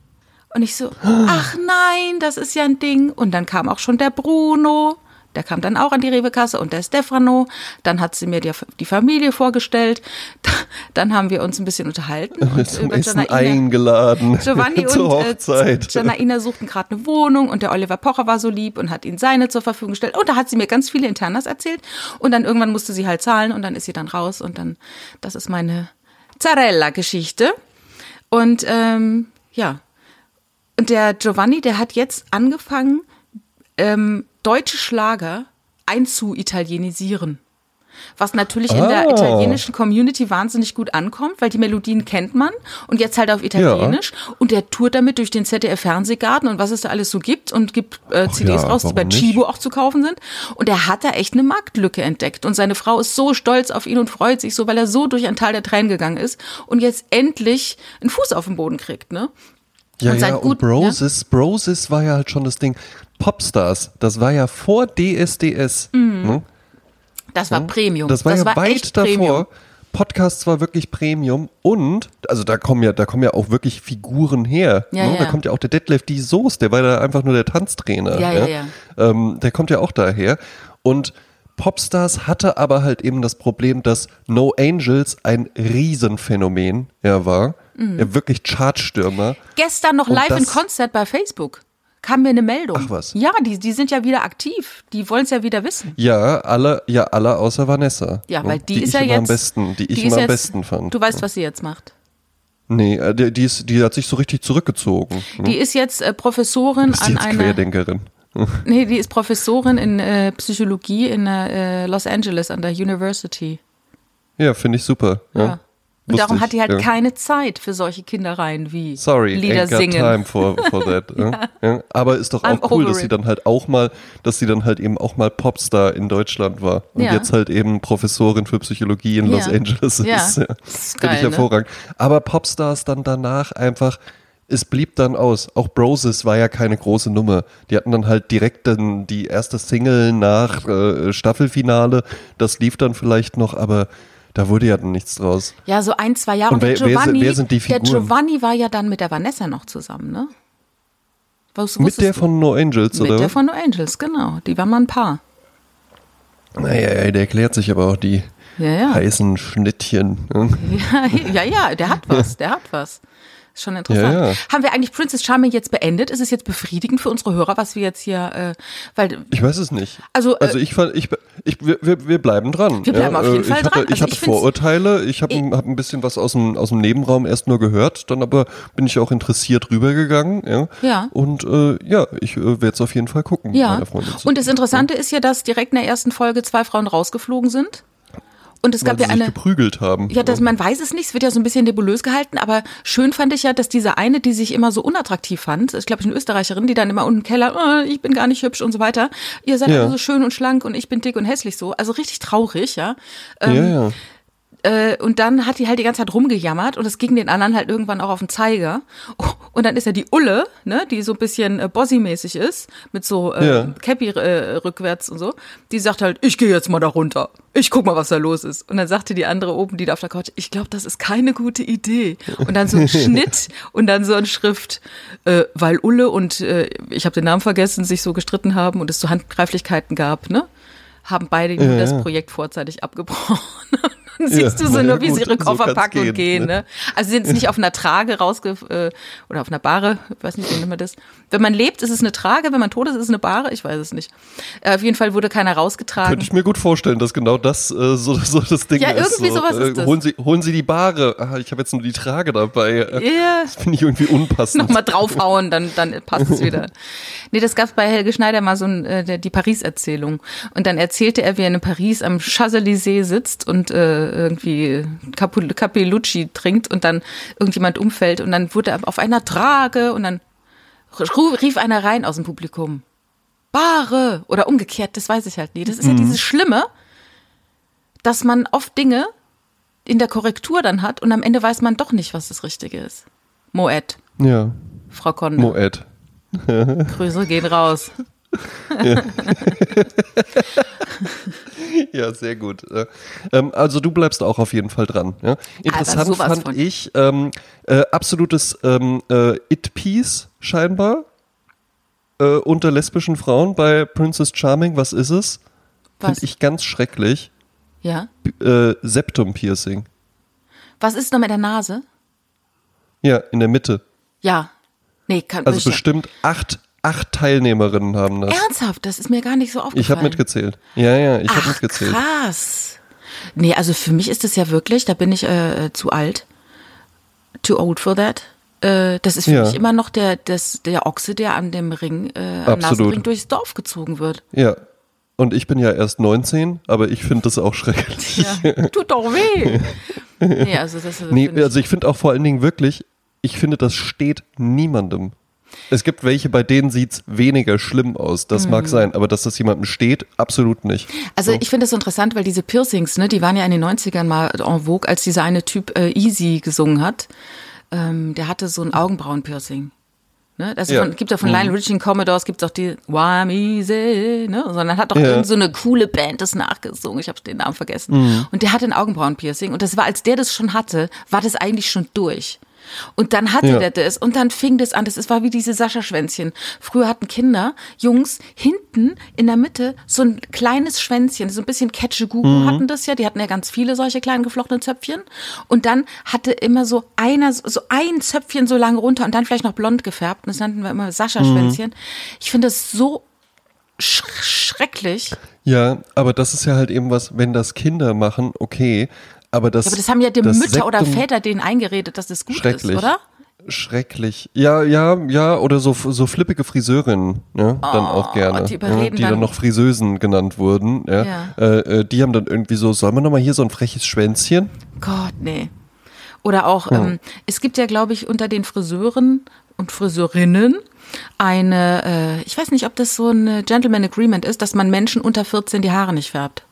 Und ich so, ach nein, das ist ja ein Ding. Und dann kam auch schon der Bruno. Der kam dann auch an die Rewe-Kasse und der Stefano. Dann hat sie mir die, die Familie vorgestellt. Dann haben wir uns ein bisschen unterhalten. Und Zum über Essen Janaina- eingeladen. Giovanni zur und äh, Hochzeit. Janaina suchten gerade eine Wohnung und der Oliver Pocher war so lieb und hat ihnen seine zur Verfügung gestellt. Und da hat sie mir ganz viele Internas erzählt. Und dann irgendwann musste sie halt zahlen und dann ist sie dann raus. Und dann, das ist meine Zarella-Geschichte. Und ähm, ja. Und der Giovanni, der hat jetzt angefangen, ähm, deutsche Schlager einzuitalienisieren. Was natürlich in der Ah. italienischen Community wahnsinnig gut ankommt, weil die Melodien kennt man und jetzt halt auf Italienisch. Und der tourt damit durch den ZDF-Fernsehgarten und was es da alles so gibt und gibt äh, CDs ja, raus, die bei nicht? Chibo auch zu kaufen sind. Und er hat da echt eine Marktlücke entdeckt. Und seine Frau ist so stolz auf ihn und freut sich so, weil er so durch ein Tal der Tränen gegangen ist und jetzt endlich einen Fuß auf den Boden kriegt, ne? Ja, Und ja, und gut- Brosis, Brosis war ja halt schon das Ding. Popstars, das war ja vor DSDS. Ne? Das war Premium. Das war ja weit echt davor. Premium. Podcasts war wirklich Premium und, also da kommen ja, da kommen ja auch wirklich Figuren her. Ja, ne? Da ja. kommt ja auch der Detlef die Soße, der war da einfach nur der Tanztrainer. Ja, ja, ja. Ähm, der kommt ja auch daher. Und Popstars hatte aber halt eben das Problem, dass No Angels ein Riesenphänomen ja, war. Mhm. Ja, wirklich Chartstürmer. Gestern noch Und live in das- Konzert bei Facebook. Kam mir eine Meldung. Ach was. Ja, die, die sind ja wieder aktiv. Die wollen es ja wieder wissen. Ja, alle, ja, alle außer Vanessa. Ja, weil die, die ist ich ja jetzt. am besten, die ich ist immer am jetzt- besten fand. Du weißt, was sie jetzt macht. Nee, äh, die, die, ist, die hat sich so richtig zurückgezogen. ne? Die ist jetzt äh, Professorin ist an jetzt einer. Querdenkerin. Nee, die ist Professorin in äh, Psychologie in äh, Los Angeles an der University. Ja, finde ich super. Ja. Ja. Und darum hat die halt ja. keine Zeit für solche Kindereien wie Sorry, Lieder ain't got singen. time for, for that. ja. Ja. Aber ist doch I'm auch cool, over dass sie it. dann halt auch mal, dass sie dann halt eben auch mal Popstar in Deutschland war und jetzt halt eben Professorin für Psychologie in. Los Angeles ist. Ja. Das ist Finde ich ne? hervorragend. Aber Popstars dann danach einfach, es blieb dann aus. Auch Broses war ja keine große Nummer. Die hatten dann halt direkt dann die erste Single nach äh, Staffelfinale. Das lief dann vielleicht noch, aber da wurde ja dann nichts draus. Ja, so ein, zwei Jahre. Und der wer- Giovanni, wer sind die Der Figuren? Giovanni war ja dann mit der Vanessa noch zusammen, ne? Was, Mit der von No Angels, Mit oder? der von No Angels, genau. Die war mal ein Paar. Naja, der erklärt sich aber auch die Ja, ja. heißen Schnittchen. ne? Ja, ja, ja, der hat was, der hat was. Ist schon interessant. Ja, ja. Haben wir eigentlich Princess Charming jetzt beendet? Ist es jetzt befriedigend für unsere Hörer, was wir jetzt hier, äh, weil Ich weiß es nicht. Also, äh, also ich fand, ich, ich, wir, wir bleiben dran. Wir bleiben auf jeden äh, Fall ich hatte, dran. Ich Also hatte ich Vorurteile, ich habe hab ein bisschen was aus dem, aus dem Nebenraum erst nur gehört, dann aber bin ich auch interessiert rübergegangen. Ja. Ja. Und äh, ja, ich äh, werde es auf jeden Fall gucken. ja. Und das Interessante ist ja, dass direkt in der ersten Folge zwei Frauen rausgeflogen sind. Und es gab ja eine. geprügelt haben. Ja, das, man weiß es nicht, es wird ja so ein bisschen nebulös gehalten, aber schön fand ich ja, dass diese eine, die sich immer so unattraktiv fand, ich glaube, eine Österreicherin, die dann immer unten im Keller, äh, ich bin gar nicht hübsch und so weiter, ihr seid Ja. alle so schön und schlank und ich bin dick und hässlich so, also richtig traurig, ja. Ähm, ja, ja. Äh, und dann hat die halt die ganze Zeit rumgejammert und es ging den anderen halt irgendwann auch auf den Zeiger. Und dann ist ja die Ulle, ne, die so ein bisschen äh, Bossy-mäßig ist, mit so äh, Ja. Cappy äh, rückwärts und so, die sagt halt, ich gehe jetzt mal da runter. Ich guck mal, was da los ist. Und dann sagte die andere oben, die da auf der Couch, ich glaube, das ist keine gute Idee. Und dann so ein Schnitt und dann so ein Schrift, äh, weil Ulle und äh, ich habe den Namen vergessen, sich so gestritten haben und es so Handgreiflichkeiten gab, ne? Haben beide Ja, das ja. Projekt vorzeitig abgebrochen. Dann siehst Ja, du so ja, nur, wie gut, sie ihre so Koffer kann's packen und gehen, gehen. ne? Ne? Also sie sind jetzt nicht auf einer Trage rausge... Äh, oder auf einer Bahre, ich weiß nicht, wie nennt man das. Wenn man lebt, ist es eine Trage, wenn man tot ist, ist es eine Bahre, ich weiß es nicht. Äh, auf jeden Fall wurde keiner rausgetragen. Könnte ich mir gut vorstellen, dass genau das äh, so, so das Ding Ja, ist. irgendwie so, sowas ist das. Holen Sie, holen Sie die Bahre. Ah, ich habe jetzt nur die Trage dabei. Äh, Ja. Das finde ich irgendwie unpassend. Nochmal draufhauen, dann, dann passt es wieder. Nee, das gab bei Helge Schneider mal so ein, äh, die Paris-Erzählung. Und dann erzählte er, wie er in Paris am Champs-Élysées sitzt und äh, irgendwie Capellucci trinkt und dann irgendjemand umfällt und dann wurde er auf einer Trage und dann rief einer rein aus dem Publikum. Bare! Oder umgekehrt, das weiß ich halt nie. Das ist ja dieses Schlimme, dass man oft Dinge in der Korrektur dann hat und am Ende weiß man doch nicht, was das Richtige ist. Moet. Ja, Frau Konde. Moet. Grüße gehen raus. Ja, sehr gut. Äh, Ähm, also du bleibst auch auf jeden Fall dran. Ja? Interessant sowas fand von. ich, ähm, äh, absolutes ähm, äh, It-Piece scheinbar äh, unter lesbischen Frauen bei Princess Charming. Was ist es? Finde ich ganz schrecklich. Ja. Äh, Septum-Piercing. Was ist noch mit der Nase? Ja, in der Mitte. Ja. Nee, kann Also bestimmt acht, acht Teilnehmerinnen haben das. Ernsthaft, das ist mir gar nicht so aufgefallen. Ich habe mitgezählt. Ja, ja, ich habe mitgezählt. krass. Nee, also für mich ist das ja wirklich, da bin ich äh, zu alt. Too old for that. Äh, das ist für Ja. mich immer noch der, das, der Ochse, der an dem Ring, äh, am. Nasenring durchs Dorf gezogen wird. Ja. Und ich bin ja erst 19, aber ich finde das auch schrecklich. Ja. Tut doch weh. nee, also das ist Nee, ich- also ich finde auch vor allen Dingen wirklich, ich finde, das steht niemandem. Es gibt welche, bei denen sieht's weniger schlimm aus. Das mag sein, aber dass das jemandem steht, absolut nicht. Also ich finde das so interessant, weil diese Piercings, ne, die waren ja in den 90ern mal en vogue, als dieser eine Typ äh, Easy gesungen hat. Ähm, der hatte so ein Augenbrauen-Piercing. Ne? Das Ja. von, gibt ja von Lionel Richie Commodores, gibt auch die Wham Easy, ne? Sondern hat doch Ja. irgend so eine coole Band das nachgesungen. Ich habe den Namen vergessen. Und der hatte ein Augenbrauen-Piercing. Und das war, als der das schon hatte, war das eigentlich schon durch. Und dann hatte Ja. der das und dann fing das an. Das war wie diese Sascha-Schwänzchen. Früher hatten Kinder, Jungs, hinten in der Mitte so ein kleines Schwänzchen, so ein bisschen Catch-a-Gugu hatten das ja. Die hatten ja ganz viele solche kleinen geflochtenen Zöpfchen. Und dann hatte immer so einer, so ein Zöpfchen so lang runter und dann vielleicht noch blond gefärbt. Und das nannten wir immer Sascha-Schwänzchen. Ich finde das so sch schrecklich. Ja, aber das ist ja halt eben was, wenn das Kinder machen, okay. Aber das, Ja, aber das haben ja die Mütter oder Septum- Väter denen eingeredet, dass das gut Schrecklich. ist, oder? Schrecklich. Ja, ja, ja, oder so, so flippige Friseurinnen, ja, dann auch gerne. Oh, die ja, die dann dann- noch Friseusen genannt wurden, ja. Ja. Äh, äh, die haben dann irgendwie so, sollen wir nochmal hier so ein freches Schwänzchen? Gott, nee. Oder auch, ähm, es gibt ja, glaube ich, unter den Friseuren und Friseurinnen eine, äh, ich weiß nicht, ob das so ein Gentleman Agreement ist, dass man Menschen unter 14 die Haare nicht färbt.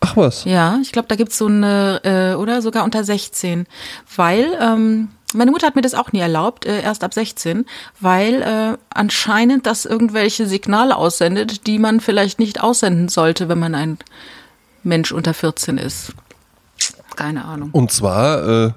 Ach was. Ja, ich glaube, da gibt's so eine, äh, oder sogar unter 16. Weil, ähm, meine Mutter hat mir das auch nie erlaubt, äh, erst ab 16, weil äh, anscheinend das irgendwelche Signale aussendet, die man vielleicht nicht aussenden sollte, wenn man ein Mensch unter 14 ist. Keine Ahnung. Und zwar, äh,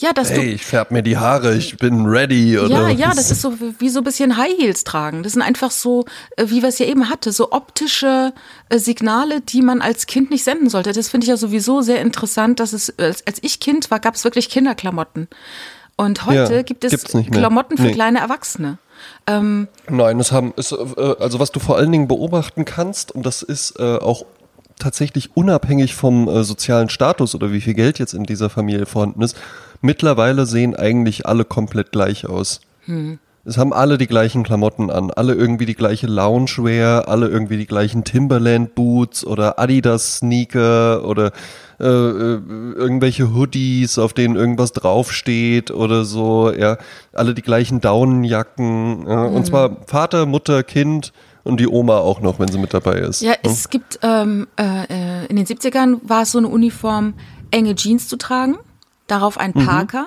Ja, dass hey, du. ich färb mir die Haare, ich bin ready. Oder Ja, ja, das ist so wie so ein bisschen High Heels tragen. Das sind einfach so, äh, wie wir es ja eben hatte, so optische äh, Signale, die man als Kind nicht senden sollte. Das finde ich ja sowieso sehr interessant, dass es, als ich Kind war, gab es wirklich Kinderklamotten. Und heute Ja, gibt es. Klamotten für Nee. kleine Erwachsene. Ähm, Nein, es haben, es, äh, also was du vor allen Dingen beobachten kannst, und das ist äh, auch tatsächlich unabhängig vom äh, sozialen Status oder wie viel Geld jetzt in dieser Familie vorhanden ist, mittlerweile sehen eigentlich alle komplett gleich aus. Es haben alle die gleichen Klamotten an, alle irgendwie die gleiche Loungewear, alle irgendwie die gleichen Timberland Boots oder Adidas Sneaker oder äh, äh, irgendwelche Hoodies, auf denen irgendwas draufsteht oder so, ja, alle die gleichen Daunenjacken, ja, und zwar Vater, Mutter, Kind und die Oma auch noch, wenn sie mit dabei ist. Ja, es gibt, ähm, äh, äh, in den 70ern war es so eine Uniform, enge Jeans zu tragen, darauf ein Parker,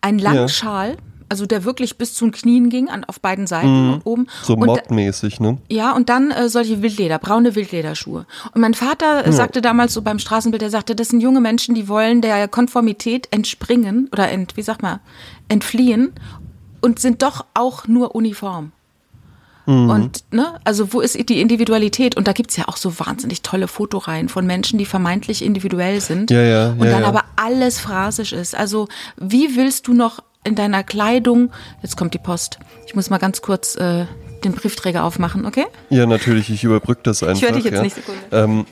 ein langen Mhm. Ja. Schal, also der wirklich bis zu den Knien ging, an, auf beiden Seiten und oben. Mhm. So und, modmäßig, ne? ja, und dann äh, solche Wildleder, braune Wildlederschuhe. Und mein Vater äh, sagte damals so beim Straßenbild, er sagte, das sind junge Menschen, die wollen der Konformität entspringen oder ent, wie sagt man, entfliehen und sind doch auch nur uniform. Mhm. Und, ne, also wo ist die Individualität? Und da gibt's ja auch so wahnsinnig tolle Fotoreihen von Menschen, die vermeintlich individuell sind. Ja, ja, Und ja, dann aber alles phrasisch ist. Also, wie willst du noch in deiner Kleidung, jetzt kommt die Post, ich muss mal ganz kurz äh, den Briefträger aufmachen, okay? Ja, natürlich, ich überbrück das einfach. höre dich jetzt nicht, Sekunde. Ähm,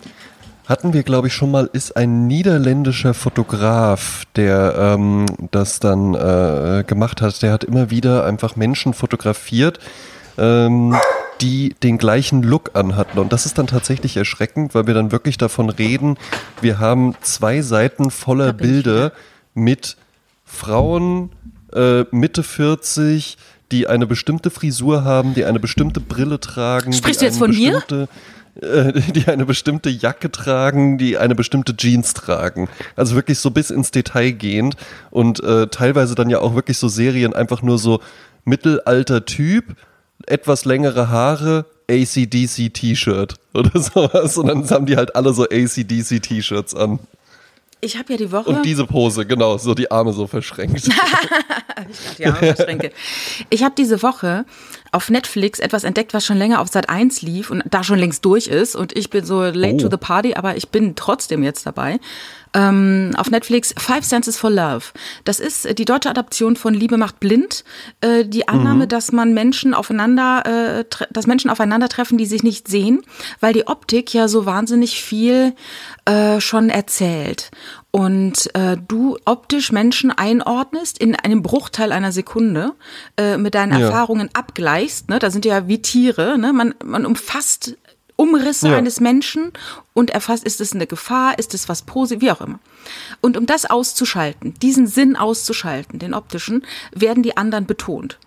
hatten wir, glaube ich, schon mal, ist ein niederländischer Fotograf, der ähm, das dann äh, gemacht hat. Der hat immer wieder einfach Menschen fotografiert, ähm, die den gleichen Look anhatten. Und das ist dann tatsächlich erschreckend, weil wir dann wirklich davon reden, wir haben zwei Seiten voller Bilder mit Frauen äh, Mitte 40, die eine bestimmte Frisur haben, die eine bestimmte Brille tragen. Sprichst die du jetzt von mir? äh, Die eine bestimmte Jacke tragen, die eine bestimmte Jeans tragen. Also wirklich so bis ins Detail gehend und äh, teilweise dann ja auch wirklich so Serien einfach nur so mittelalter Typ, etwas längere Haare, ACDC T-Shirt oder sowas. Und dann haben die halt alle so ACDC T-Shirts an. Ich habe ja die Woche. Und diese Pose, genau, so die Arme so verschränkt. die Arme verschränke. Ich habe diese Woche auf Netflix etwas entdeckt, was schon länger auf Sat 1 lief und da schon längst durch ist. Und ich bin so late Oh. to the party, aber ich bin trotzdem jetzt dabei. Ähm, auf Netflix Five Senses for Love. Das ist äh, die deutsche Adaption von Liebe macht blind. Äh, die Annahme, dass man Menschen aufeinander, äh, dass Menschen aufeinandertreffen, die sich nicht sehen, weil die Optik ja so wahnsinnig viel äh, schon erzählt. Und äh, du optisch Menschen einordnest in einem Bruchteil einer Sekunde, äh, mit deinen Ja. Erfahrungen abgleichst. Ne? Da sind ja wie Tiere. Ne? Man, man umfasst Umrisse Ja. eines Menschen und erfasst, ist es eine Gefahr, ist es was Positives, wie auch immer. Und um das auszuschalten, diesen Sinn auszuschalten, den optischen, werden die anderen betont.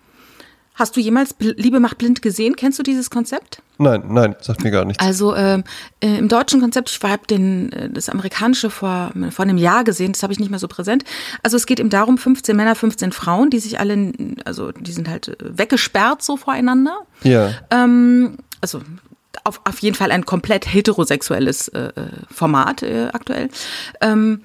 Hast du jemals Liebe macht blind gesehen? Kennst du dieses Konzept? Nein, nein, sagt mir gar nichts. Also ähm, äh, im deutschen Konzept, ich habe den äh, das amerikanische vor vor einem Jahr gesehen, das habe ich nicht mehr so präsent. Also es geht eben darum, 15 Männer, 15 Frauen, die sich alle, also die sind halt äh, weggesperrt so voreinander. Ja. Ähm, also auf, auf jeden Fall ein komplett heterosexuelles äh, Format äh, aktuell. Ähm,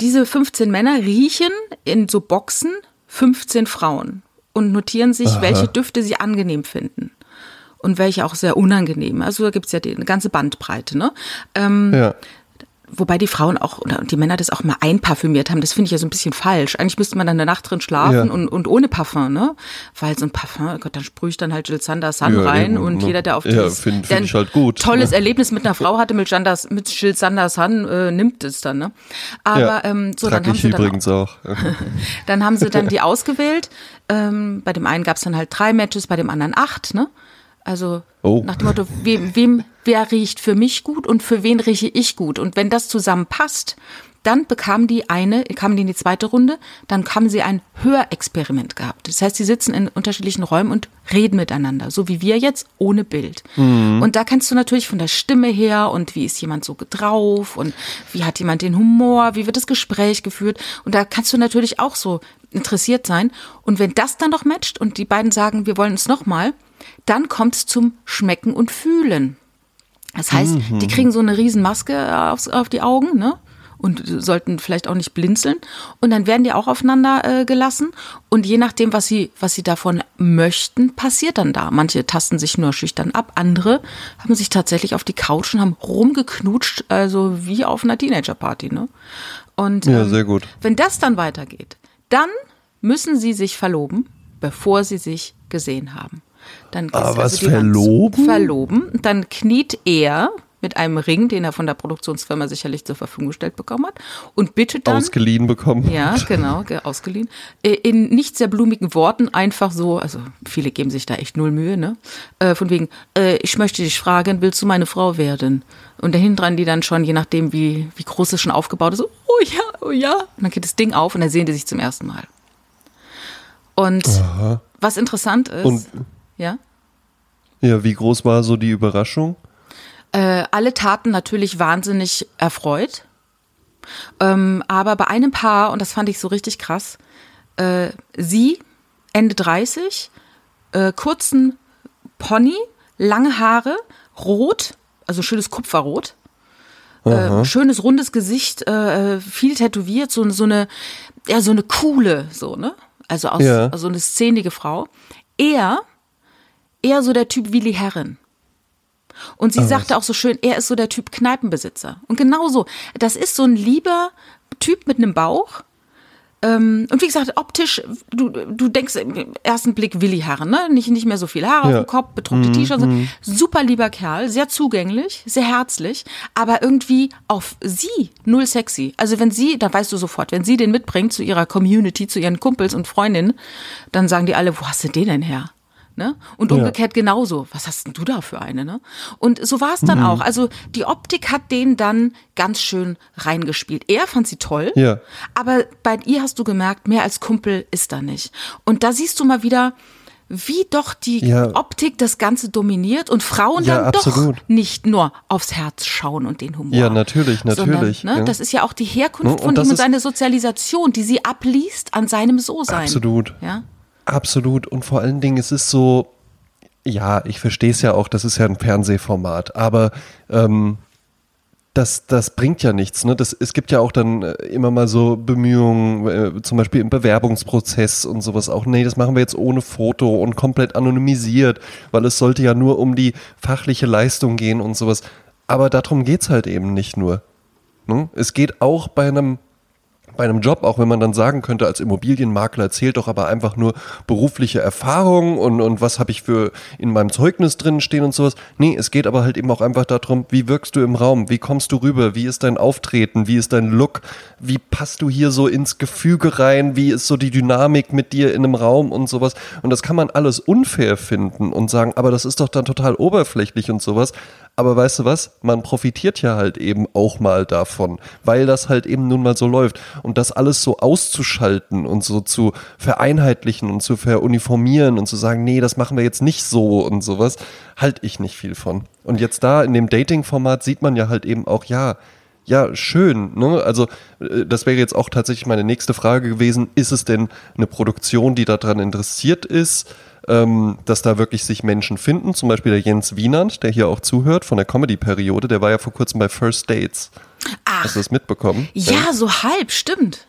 diese 15 Männer riechen in so Boxen 15 Frauen und notieren sich, welche Düfte sie angenehm finden. Und welche auch sehr unangenehm. Also da gibt's ja die, eine ganze Bandbreite. Ne? Ähm, ja. Wobei die Frauen auch oder die Männer das auch mal einparfümiert haben, das finde ich ja so ein bisschen falsch. Eigentlich müsste man dann eine Nacht drin schlafen Ja. und, und ohne Parfum, ne? Weil so ein Parfum, oh Gott, dann sprühe ich dann halt Jill Sander Sun Ja, rein eben, und ne? jeder, der auf Ja, dieses find- der find halt gut, tolles ne? Erlebnis mit einer Frau hatte mit, Janders, mit Jill Sander Sun, äh, nimmt es dann, ne? Aber ähm, so, dann haben sie dann übrigens auch. dann haben sie dann die ausgewählt. Ähm, bei dem einen gab es dann halt drei Matches, bei dem anderen acht, ne? Also Oh. nach dem Motto, wem, wem, wer riecht für mich gut und für wen rieche ich gut? Und wenn das zusammenpasst, dann bekam die eine, kamen die in die zweite Runde, dann haben sie ein Hörexperiment gehabt. Das heißt, sie sitzen in unterschiedlichen Räumen und reden miteinander, so wie wir jetzt, ohne Bild. Und da kannst du natürlich von der Stimme her und wie ist jemand so drauf und wie hat jemand den Humor, wie wird das Gespräch geführt. Und da kannst du natürlich auch so interessiert sein. Und wenn das dann noch matcht und die beiden sagen, wir wollen es nochmal, dann kommt es zum Schmecken und Fühlen. Das heißt, die kriegen so eine riesen Maske aufs, auf die Augen, ne? und sollten vielleicht auch nicht blinzeln. Und dann werden die auch aufeinander äh, gelassen. Und je nachdem, was sie, was sie davon möchten, passiert dann da. Manche tasten sich nur schüchtern ab, andere haben sich tatsächlich auf die Couch und haben rumgeknutscht, also wie auf einer Teenagerparty. Ne? Und Ja, ähm, sehr gut. wenn das dann weitergeht, dann müssen sie sich verloben, bevor sie sich gesehen haben. Dann ist was, Hand- verloben? Verloben. Dann kniet er mit einem Ring, den er von der Produktionsfirma sicherlich zur Verfügung gestellt bekommen hat, und bittet dann. Ausgeliehen bekommen. Ja, genau, ge- ausgeliehen. Äh, In nicht sehr blumigen Worten einfach so, also viele geben sich da echt null Mühe, ne? Äh, Von wegen, äh, ich möchte dich fragen, willst du meine Frau werden? Und dahin dran die dann schon, je nachdem, wie, wie groß es schon aufgebaut ist, so, oh ja, oh ja. Und dann geht das Ding auf und dann sehen die sich zum ersten Mal. Und was interessant ist, Und ja, ja, wie groß war so die Überraschung? äh, alle taten natürlich wahnsinnig erfreut. Ähm, aber bei einem Paar, und das fand ich so richtig krass, äh, sie, Ende 30, äh, kurzen Pony, lange Haare, rot, also schönes Kupferrot, äh, schönes rundes Gesicht, äh, viel tätowiert, so, so eine, ja, so eine coole, so, ne? Also aus, Ja. so eine szenige Frau. Er, eher so der Typ Willi Herren. Und sie sagte auch so schön, er ist so der Typ Kneipenbesitzer. Und genauso, das ist so ein lieber Typ mit einem Bauch. Ähm, und wie gesagt, optisch, du, du denkst im ersten Blick Willi Herren, ne? Nicht, nicht mehr so viele Haare Ja. auf dem Kopf, bedruckte T-Shirts. Super lieber Kerl, sehr zugänglich, sehr herzlich, aber irgendwie auf sie null sexy. Also wenn sie, dann weißt du sofort, wenn sie den mitbringt zu ihrer Community, zu ihren Kumpels und Freundinnen, dann sagen die alle, wo hast du den denn her? Ne? Und Ja. umgekehrt genauso. Was hast denn du da für eine? Ne? Und so war es dann auch. Also die Optik hat den dann ganz schön reingespielt. Er fand sie toll, Ja. aber bei ihr hast du gemerkt, mehr als Kumpel ist da nicht. Und da siehst du mal wieder, wie doch die Ja. Optik das Ganze dominiert und Frauen Ja, dann absolut. doch nicht nur aufs Herz schauen und den Humor. Ja, natürlich, natürlich, Sondern, ne, ja. Das ist ja auch die Herkunft Und von ihm und seine Sozialisation, die sie abliest an seinem So-Sein. Absolut. Ja. Absolut. Und vor allen Dingen, es ist so, ja, ich verstehe es ja auch, das ist ja ein Fernsehformat, aber ähm, das, das bringt ja nichts. Ne? Das, es gibt ja auch dann äh, immer mal so Bemühungen, äh, zum Beispiel im Bewerbungsprozess und sowas auch. Nee, das machen wir jetzt ohne Foto und komplett anonymisiert, weil es sollte ja nur um die fachliche Leistung gehen und sowas. Aber darum geht's halt eben nicht nur. Ne? Es geht auch bei einem bei einem Job, auch wenn man dann sagen könnte, als Immobilienmakler zählt doch aber einfach nur berufliche Erfahrung und, und was habe ich für in meinem Zeugnis drin stehen und sowas. Nee, es geht aber halt eben auch einfach darum, wie wirkst du im Raum, wie kommst du rüber, wie ist dein Auftreten, wie ist dein Look, wie passt du hier so ins Gefüge rein, wie ist so die Dynamik mit dir in einem Raum und sowas. Und das kann man alles unfair finden und sagen, aber das ist doch dann total oberflächlich und sowas. Aber weißt du was? Man profitiert ja halt eben auch mal davon, weil das halt eben nun mal so läuft. Und das alles so auszuschalten und so zu vereinheitlichen und zu veruniformieren und zu sagen, nee, das machen wir jetzt nicht so und sowas, halte ich nicht viel von. Und jetzt da in dem Dating-Format sieht man ja halt eben auch, ja, ja, schön. Ne? Also äh, das wäre jetzt auch tatsächlich meine nächste Frage gewesen. Ist es denn eine Produktion, die daran interessiert ist, ähm, dass da wirklich sich Menschen finden? Zum Beispiel der Jens Wienand, der hier auch zuhört von der Comedy-Periode, der war ja vor kurzem bei First Dates. Ach, Hast du das mitbekommen? ja, so halb, stimmt.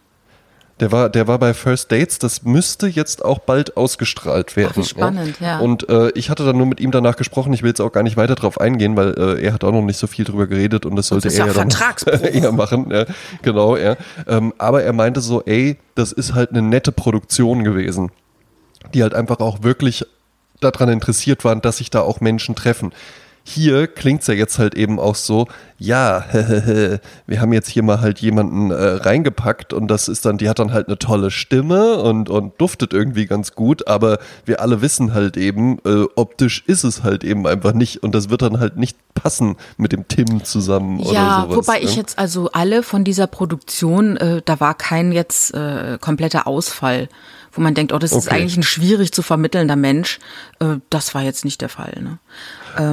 Der war, der war bei First Dates, das müsste jetzt auch bald ausgestrahlt werden. wie spannend, ja. Und äh, ich hatte dann nur mit ihm danach gesprochen, ich will jetzt auch gar nicht weiter drauf eingehen, weil äh, er hat auch noch nicht so viel drüber geredet und das sollte ist er ja ja dann eher machen. Ja, genau, ja. Ähm, aber er meinte so, ey, das ist halt eine nette Produktion gewesen, die halt einfach auch wirklich daran interessiert waren, dass sich da auch Menschen treffen. Hier klingt's ja jetzt halt eben auch so, ja, wir haben jetzt hier mal halt jemanden äh, reingepackt und das ist dann, die hat dann halt eine tolle Stimme und, und duftet irgendwie ganz gut, aber wir alle wissen halt eben, äh, optisch ist es halt eben einfach nicht und das wird dann halt nicht passen mit dem Tim zusammen oder Ja, sowas. wobei ne? ich jetzt also alle von dieser Produktion, äh, da war kein jetzt äh, kompletter Ausfall, wo man denkt, oh, das ist Okay. eigentlich ein schwierig zu vermittelnder Mensch. Äh, das war jetzt nicht der Fall. Ne?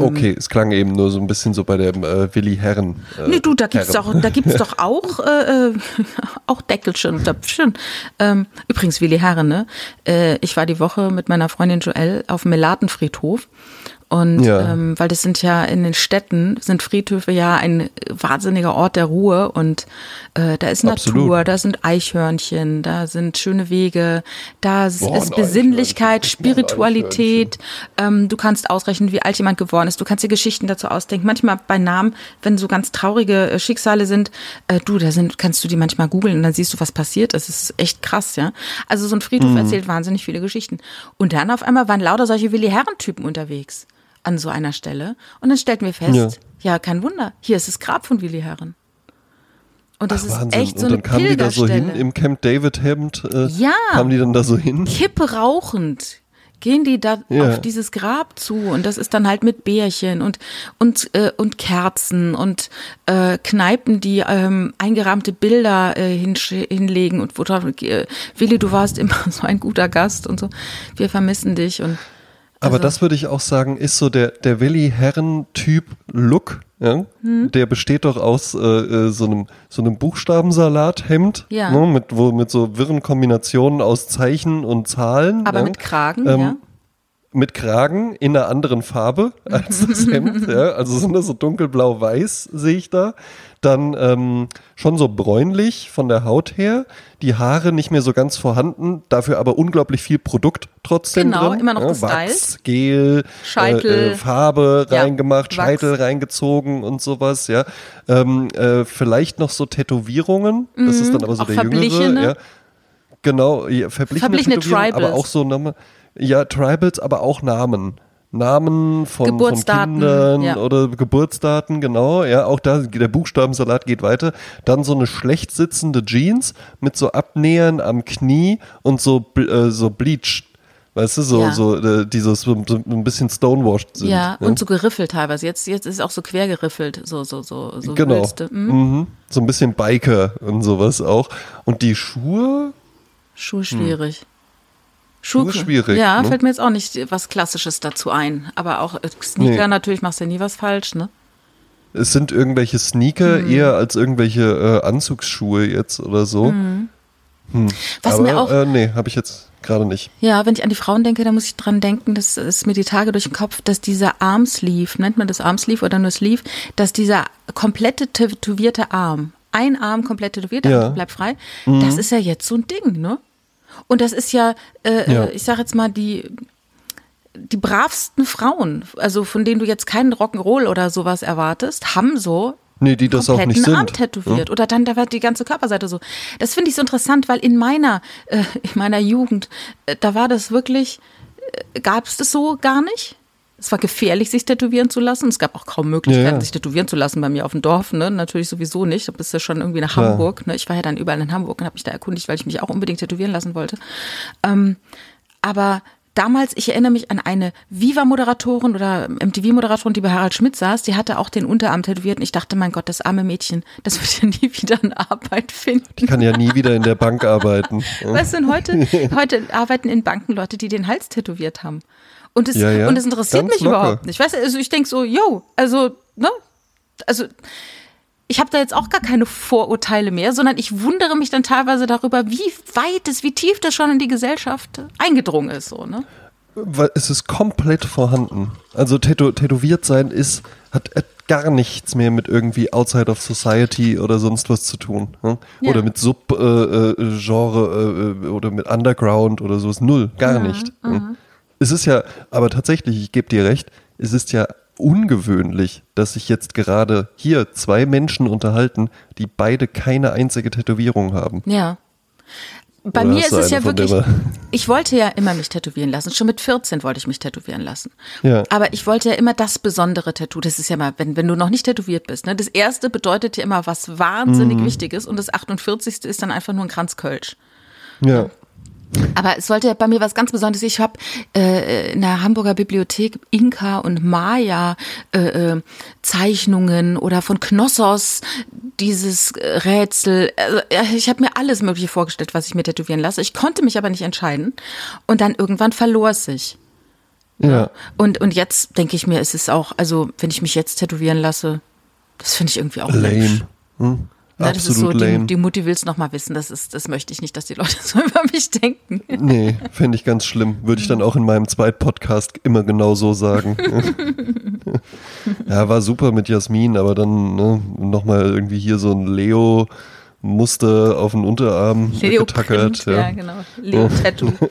Okay, es klang eben nur so ein bisschen so bei dem äh, Willi Herren. Äh, Nee, du, da gibt's Herren. doch, da gibt's doch auch, äh, äh, auch Deckelchen und Töpfchen. Ähm, übrigens, Willi Herren, ne? Äh, ich war die Woche mit meiner Freundin Joelle auf dem Melatenfriedhof Und Ja. ähm, weil das sind ja in den Städten, sind Friedhöfe ja ein wahnsinniger Ort der Ruhe und äh, da ist Absolut. Natur, da sind Eichhörnchen, da sind schöne Wege, da ist Boah, ein Besinnlichkeit, Spiritualität. Ähm, du kannst ausrechnen, wie alt jemand geworden ist. Du kannst dir Geschichten dazu ausdenken. Manchmal bei Namen, wenn so ganz traurige äh, Schicksale sind, äh, du, da sind, kannst du die manchmal googeln und dann siehst du, was passiert ist. Das ist echt krass, ja. Also so ein Friedhof Mhm. erzählt wahnsinnig viele Geschichten. Und dann auf einmal waren lauter solche Willi Herren-Typen unterwegs an so einer Stelle. Und dann stellten wir fest, ja, kein Wunder, hier ist das Grab von Willi Herren. Und das Ach, ist Wahnsinn. echt so und eine dann kamen die da so hin im Camp David Hemd. Äh, Ja. Kamen die dann da so hin? Kippe rauchend gehen die da Ja. auf dieses Grab zu und das ist dann halt mit Bärchen und und äh, und Kerzen und äh, Kneipen, die ähm, eingerahmte Bilder äh, hinlegen und wo äh, Willi, du warst immer so ein guter Gast und so. Wir vermissen dich und Aber also- das würde ich auch sagen, ist so der, der Willi Herren-Typ Look. Ja? Hm. Der besteht doch aus äh, äh, so einem, so einem Buchstabensalat-Hemd, Ja. ne? mit, wo, mit so wirren Kombinationen aus Zeichen und Zahlen. aber ja? mit Kragen, Ähm, ja. mit Kragen in einer anderen Farbe als das Hemd. ja? Also sind das so dunkelblau-weiß, sehe ich da. Dann ähm, schon so bräunlich von der Haut her. Die Haare nicht mehr so ganz vorhanden, dafür aber unglaublich viel Produkt trotzdem Genau, drin. immer noch ja? gestylt. Wachs, Gel, Scheitel. Äh, äh, Farbe Ja, reingemacht, Wachs. Scheitel reingezogen und sowas. Ja, ähm, äh, Vielleicht noch so Tätowierungen. Das ist dann aber so Mhm. Der jüngere. Ja. Genau, ja, verblichene, Verblichene Tätowierungen, aber Tribals. auch so Name, ja, Tribals, aber auch Namen. Namen von, von Kindern ja. oder Geburtsdaten, genau. Ja, auch da, der Buchstabensalat geht weiter. Dann so eine schlecht sitzende Jeans mit so Abnähern am Knie und so, äh, so Bleach. Weißt du, so, Ja. so äh, dieses so, so ein bisschen stonewashed sind. Ja, ne? und so geriffelt teilweise. Jetzt, jetzt ist auch so quer geriffelt, so, so, so, so Genau. Mhm. Mhm. So ein bisschen Biker und sowas auch. Und die Schuhe, Schuhe schwierig. Hm. Schuhe schwierig, Ja, ne? fällt mir jetzt auch nicht was Klassisches dazu ein. Aber auch äh, Sneaker, Nee. natürlich machst du ja nie was falsch, ne? es sind irgendwelche Sneaker Mhm. eher als irgendwelche äh, Anzugsschuhe jetzt oder so. Hm. Mhm. Was Aber, mir auch, äh, nee, habe ich jetzt gerade nicht. ja, wenn ich an die Frauen denke, dann muss ich dran denken, das ist mir die Tage durch den Kopf, dass dieser Armsleeve, nennt man das Armsleeve oder nur Sleeve, dass dieser komplette tätowierte Arm, ein Arm komplett tätowiert, Ja. andere bleibt frei, das ist ja jetzt so ein Ding, ne? Und das ist ja, äh, Ja. äh, ich sag jetzt mal, die, die bravsten Frauen, also von denen du jetzt keinen Rock'n'Roll oder sowas erwartest, haben so Nee, die das auch nicht sind. Arm tätowiert oder dann da war die ganze Körperseite so. Das finde ich so interessant, weil in meiner äh, in meiner Jugend äh, da war das wirklich äh, gab es das so gar nicht. Es war gefährlich, sich tätowieren zu lassen. Es gab auch kaum Möglichkeiten, Ja, ja. sich tätowieren zu lassen bei mir auf dem Dorf. Ne? Natürlich sowieso nicht. Da bist du schon irgendwie nach. Hamburg. Ne? Ich war ja dann überall in Hamburg und habe mich da erkundigt, weil ich mich auch unbedingt tätowieren lassen wollte. Ähm, aber damals, ich erinnere mich an eine Viva-Moderatorin oder MTV-Moderatorin, die bei Harald Schmidt saß, die hatte auch den Unterarm tätowiert und ich dachte, mein Gott, das arme Mädchen, das wird ja nie wieder eine Arbeit finden. Die kann ja nie wieder in der Bank arbeiten. Weißt du, und heute, heute arbeiten in Banken Leute, die den Hals tätowiert haben. Und es, Ja, ja. und es interessiert Ganz mich locker. überhaupt nicht. Weißt du, also ich denke so, yo, also, ne? Also, ich habe da jetzt auch gar keine Vorurteile mehr, sondern ich wundere mich dann teilweise darüber, wie weit es, wie tief das schon in die Gesellschaft eingedrungen ist, so, ne? Weil es ist komplett vorhanden. Also tätow tätowiert sein ist, hat, gar nichts mehr mit irgendwie outside of society oder sonst was zu tun. Ne? Ja. Oder mit Sub-Genre äh, Genre, äh, oder mit Underground oder sowas. Null, gar nicht. Ne? Es ist ja, aber tatsächlich, ich gebe dir recht, es ist ja ungewöhnlich, dass sich jetzt gerade hier zwei Menschen unterhalten, die beide keine einzige Tätowierung haben. Ja. Bei Oder mir ist es ja wirklich, ich wollte ja immer mich tätowieren lassen. Schon mit 14 wollte ich mich tätowieren lassen. Ja. Aber ich wollte ja immer das besondere Tattoo. Das ist ja mal, wenn, wenn du noch nicht tätowiert bist. Ne? Das erste bedeutet ja immer was wahnsinnig Mhm. Wichtiges und das 48. ist dann einfach nur ein Kranz Kölsch. Ja. Aber es sollte ja bei mir was ganz Besonderes. Ich habe äh, in der Hamburger Bibliothek Inka und Maya äh, äh, Zeichnungen oder von Knossos dieses äh, Rätsel. Also, ich habe mir alles Mögliche vorgestellt, was ich mir tätowieren lasse. Ich konnte mich aber nicht entscheiden. Und dann irgendwann verlor es sich. Ja. Und, und jetzt denke ich mir, es ist auch, also wenn ich mich jetzt tätowieren lasse, das finde ich irgendwie auch Lame. Hm? Na, das ist so, die, lame. die Mutti will es nochmal wissen. Das, ist, das möchte ich nicht, dass die Leute so über mich denken. Nee, fände ich ganz schlimm. Würde ich dann auch in meinem Zweitpodcast immer genau so sagen. ja, war super mit Jasmin, aber dann ne, nochmal irgendwie hier so ein Leo Muster auf den Unterarm Leo getackert. Print, ja. genau. Leo Tattoo.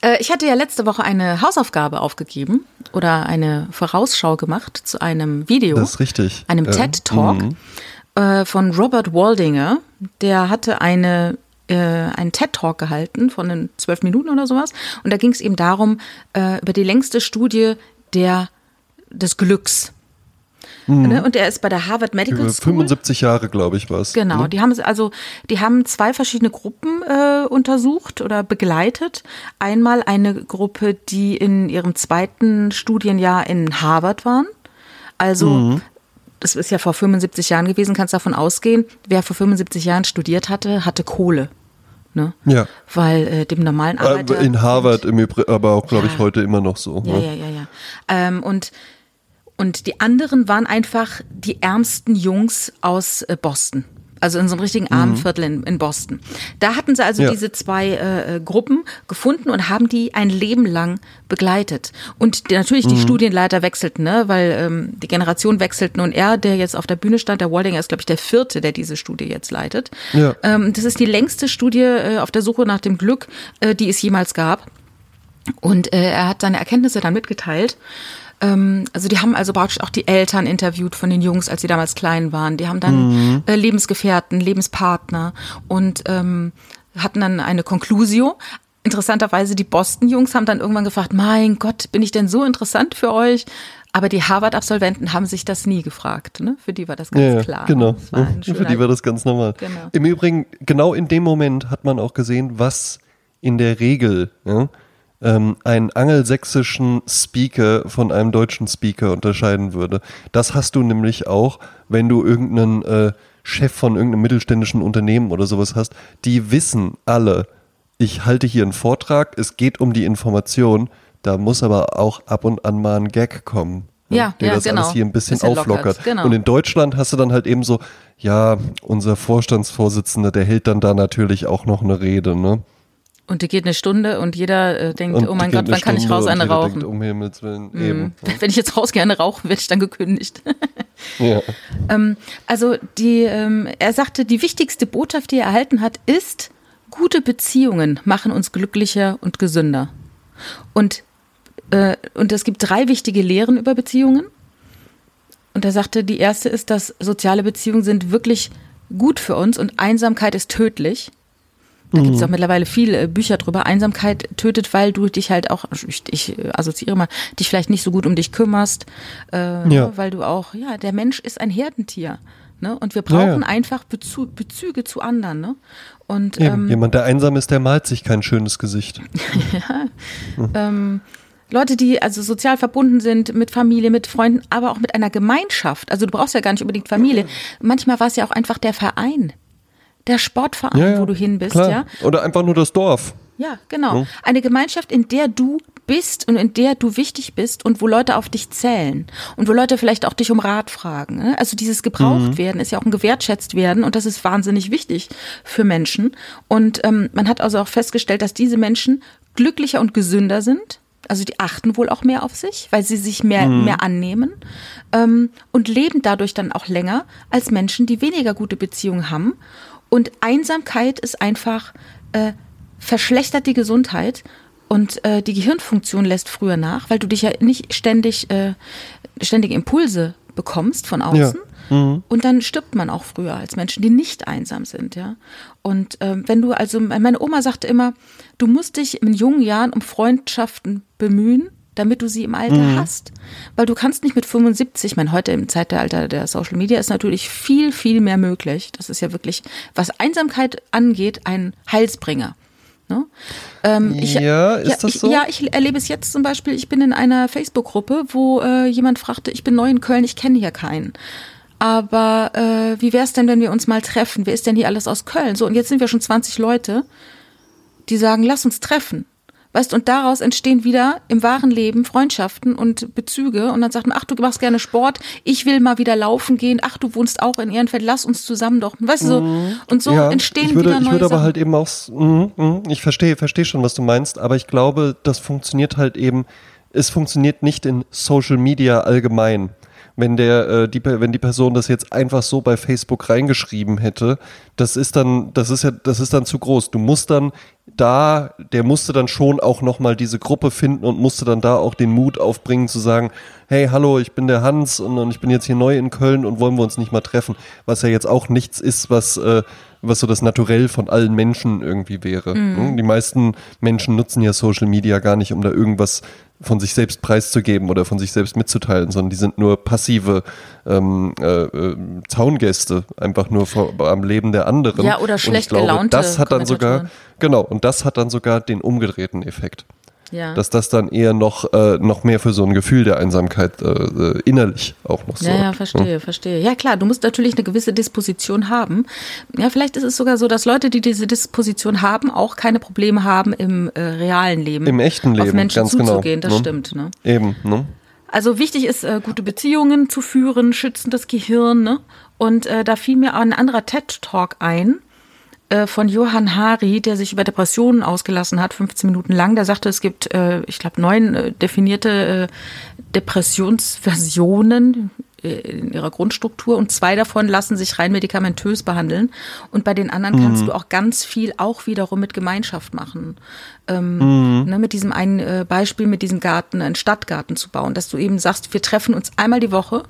Äh, Ich hatte ja letzte Woche eine Hausaufgabe aufgegeben oder eine Vorausschau gemacht zu einem Video, Das ist richtig. einem Ja. TED Talk Mhm. Äh, von Robert Waldinger. Der hatte eine äh, einen TED Talk gehalten von den zwölf Minuten oder sowas. Und da ging es eben darum äh, über die längste Studie der des Glücks. Ne? Und er ist bei der Harvard Medical School. 75 Jahre, glaube ich, war es. Genau, Ne? die haben also, die haben zwei verschiedene Gruppen äh, untersucht oder begleitet. Einmal eine Gruppe, die in ihrem zweiten Studienjahr in Harvard waren. Also Mhm. Das ist ja vor 75 Jahren gewesen, kannst davon ausgehen, wer vor 75 Jahren studiert hatte, hatte Kohle. Ne? Ja. Weil äh, dem normalen Arbeiter Äh, In Harvard im Übrigen, aber auch, glaube ich, Ja. heute immer noch so. Ja, ne? ja, ja, ja. Ähm, und, und die anderen waren einfach die ärmsten Jungs aus äh, Boston. Also in so einem richtigen armen Viertel in, in Boston. Da hatten sie also Ja. diese zwei äh, äh, Gruppen gefunden und haben die ein Leben lang begleitet. Und die, natürlich die Studienleiter wechselten, ne? weil ähm, die Generation wechselten und er, der jetzt auf der Bühne stand, der Waldinger ist, glaube ich, der vierte, der diese Studie jetzt leitet. Ja. Ähm, das ist die längste Studie äh, auf der Suche nach dem Glück, äh, die es jemals gab. Und äh, er hat seine Erkenntnisse dann mitgeteilt. Ähm, also die haben also praktisch auch die Eltern interviewt von den Jungs, als sie damals klein waren. Die haben dann äh, Lebensgefährten, Lebenspartner und ähm, hatten dann eine Conclusio. Interessanterweise, die Boston-Jungs haben dann irgendwann gefragt, mein Gott, bin ich denn so interessant für euch? Aber die Harvard-Absolventen haben sich das nie gefragt. Ne? Für die war das ganz Ja, klar. genau. Für die war das ganz normal. Genau. Im Übrigen, genau in dem Moment hat man auch gesehen, was in der Regel ja, ähm, einen angelsächsischen Speaker von einem deutschen Speaker unterscheiden würde. Das hast du nämlich auch, wenn du irgendeinen äh, Chef von irgendeinem mittelständischen Unternehmen oder sowas hast. Die wissen alle, ich halte hier einen Vortrag, es geht um die Information, da muss aber auch ab und an mal ein Gag kommen. Ja, der ja, das genau. alles hier ein bisschen, Bisschen lockert, auflockert. genau. Und in Deutschland hast du dann halt eben so, ja, unser Vorstandsvorsitzender, der hält dann da natürlich auch noch eine Rede, ne? Und die geht eine Stunde und jeder äh, denkt, Und oh mein Gott, wann kann ich raus eine rauchen? Denkt, um Himmels Willen, Mhm. eben. Wenn ich jetzt raus gerne rauche, werde ich dann gekündigt. Ja. ähm, also die, ähm, er sagte, die wichtigste Botschaft, die er erhalten hat, ist, gute Beziehungen machen uns glücklicher und gesünder. Und, äh, und es gibt drei wichtige Lehren über Beziehungen. Und er sagte, die erste ist, dass soziale Beziehungen sind wirklich gut für uns und Einsamkeit ist tödlich. Da gibt es auch mittlerweile viele äh, Bücher drüber. Einsamkeit tötet, weil du dich halt auch, ich, ich äh, assoziiere mal, dich vielleicht nicht so gut um dich kümmerst, äh, Ja. weil du auch, ja, der Mensch ist ein Herdentier. Ne? Und wir brauchen Ja, ja. einfach Bezu Bezüge zu anderen. Ne? Und Eben. ähm, Jemand, der einsam ist, der malt sich kein schönes Gesicht. ähm, Leute, die also sozial verbunden sind mit Familie, mit Freunden, aber auch mit einer Gemeinschaft. Also du brauchst ja gar nicht unbedingt Familie. Manchmal war es ja auch einfach der Verein. Der Sportverein, Ja, ja, wo du hin bist, klar. ja. Oder einfach nur das Dorf. Ja, genau. Eine Gemeinschaft, in der du bist und in der du wichtig bist und wo Leute auf dich zählen und wo Leute vielleicht auch dich um Rat fragen. ne? Also dieses gebraucht werden ist ja auch ein gewertschätzt werden und das ist wahnsinnig wichtig für Menschen. Und ähm, man hat also auch festgestellt, dass diese Menschen glücklicher und gesünder sind. Also die achten wohl auch mehr auf sich, weil sie sich mehr, mehr annehmen ähm, und leben dadurch dann auch länger als Menschen, die weniger gute Beziehungen haben. Und Einsamkeit ist einfach äh, verschlechtert die Gesundheit und äh, die Gehirnfunktion lässt früher nach, weil du dich ja nicht ständig äh, ständige Impulse bekommst von außen. Und dann stirbt man auch früher als Menschen, die nicht einsam sind, ja. Und ähm, wenn du also, meine Oma sagte immer, du musst dich in jungen Jahren um Freundschaften bemühen, damit du sie im Alter hast. Weil du kannst nicht mit 75, ich meine, heute im Zeitalter der Social Media ist natürlich viel, viel mehr möglich. Das ist ja wirklich, was Einsamkeit angeht, ein Heilsbringer. Ne? Ähm, ich, Ja, ist das ich, so? Ja, ich erlebe es jetzt zum Beispiel, ich bin in einer Facebook-Gruppe, wo äh, jemand fragte, ich bin neu in Köln, ich kenne hier keinen. Aber äh, wie wäre es denn, wenn wir uns mal treffen? Wer ist denn hier alles aus Köln? So, und jetzt sind wir schon 20 Leute, die sagen, lass uns treffen. Weißt und daraus entstehen wieder im wahren Leben Freundschaften und Bezüge und dann sagt man, ach, du machst gerne Sport, ich will mal wieder laufen gehen, ach, du wohnst auch in Ehrenfeld, lass uns zusammen doch, weißt du, so, mhm. und so ja, entstehen würde, wieder neue Ich würde aber Sachen. halt eben auch, mh, mh, ich verstehe, verstehe schon, was du meinst, aber ich glaube, das funktioniert halt eben, es funktioniert nicht in Social Media allgemein wenn der, äh, die, wenn die Person das jetzt einfach so bei Facebook reingeschrieben hätte, das ist dann, das ist ja, das ist dann zu groß. Du musst dann da, der musste dann schon auch nochmal diese Gruppe finden und musste dann da auch den Mut aufbringen zu sagen, hey, hallo, ich bin der Hans und, und ich bin jetzt hier neu in Köln und wollen wir uns nicht mal treffen, was ja jetzt auch nichts ist, was, äh, was so das Naturell von allen Menschen irgendwie wäre. Mhm. Die meisten Menschen nutzen ja Social Media gar nicht, um da irgendwas von sich selbst preiszugeben oder von sich selbst mitzuteilen, sondern die sind nur passive ähm, äh, äh, Zaungäste, einfach nur vor, am Leben der anderen. Ja, oder schlecht glaube, gelaunte Das hat dann sogar, genau, und das hat dann sogar den umgedrehten Effekt ja. dass das dann eher noch, äh, noch mehr für so ein Gefühl der Einsamkeit äh, äh innerlich auch noch so. Ja, ja, verstehe, hm? verstehe. Ja, klar, du musst natürlich eine gewisse Disposition haben. Ja, vielleicht ist es sogar so, dass Leute, die diese Disposition haben, auch keine Probleme haben im äh, realen Leben. Im echten Leben, auf Menschen ganz genau, zuzugehen. Genau. Das ne? stimmt, ne? Eben, ne? Also wichtig ist, äh, gute Beziehungen zu führen, schützen das Gehirn, ne? Und äh, da fiel mir ein anderer TED-Talk ein von Johann Hari, der sich über Depressionen ausgelassen hat, 15 Minuten lang. Der sagte, es gibt, äh, ich glaube, neun äh, definierte Depressionsversionen in ihrer Grundstruktur und zwei davon lassen sich rein medikamentös behandeln und bei den anderen mhm. kannst du auch ganz viel auch wiederum mit Gemeinschaft machen. Ähm, mhm. ne, mit diesem einen Beispiel, mit diesem Garten, einen Stadtgarten zu bauen, dass du eben sagst, wir treffen uns einmal die Woche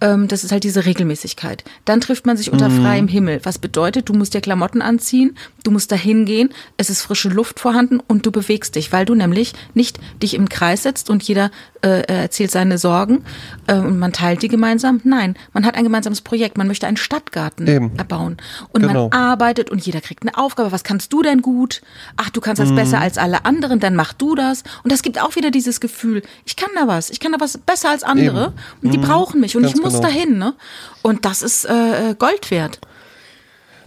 ähm, das ist halt diese Regelmäßigkeit. Dann trifft man sich unter mhm. freiem Himmel. Was bedeutet, du musst dir Klamotten anziehen, du musst da hingehen, es ist frische Luft vorhanden und du bewegst dich, weil du nämlich nicht dich im Kreis setzt und jeder äh, erzählt seine Sorgen äh, und man teilt die gemeinsam. Nein, man hat ein gemeinsames Projekt. Man möchte einen Stadtgarten Eben. erbauen und genau. man arbeitet und jeder kriegt eine Aufgabe. Was kannst du denn gut? Ach, du kannst das mhm. besser als alle anderen, dann mach du das. Und das gibt auch wieder dieses Gefühl, ich kann da was, ich kann da was besser als andere Eben. und die mhm. brauchen mich und Ganz ich muss genau. dahin. Ne? Und das ist äh, Gold wert.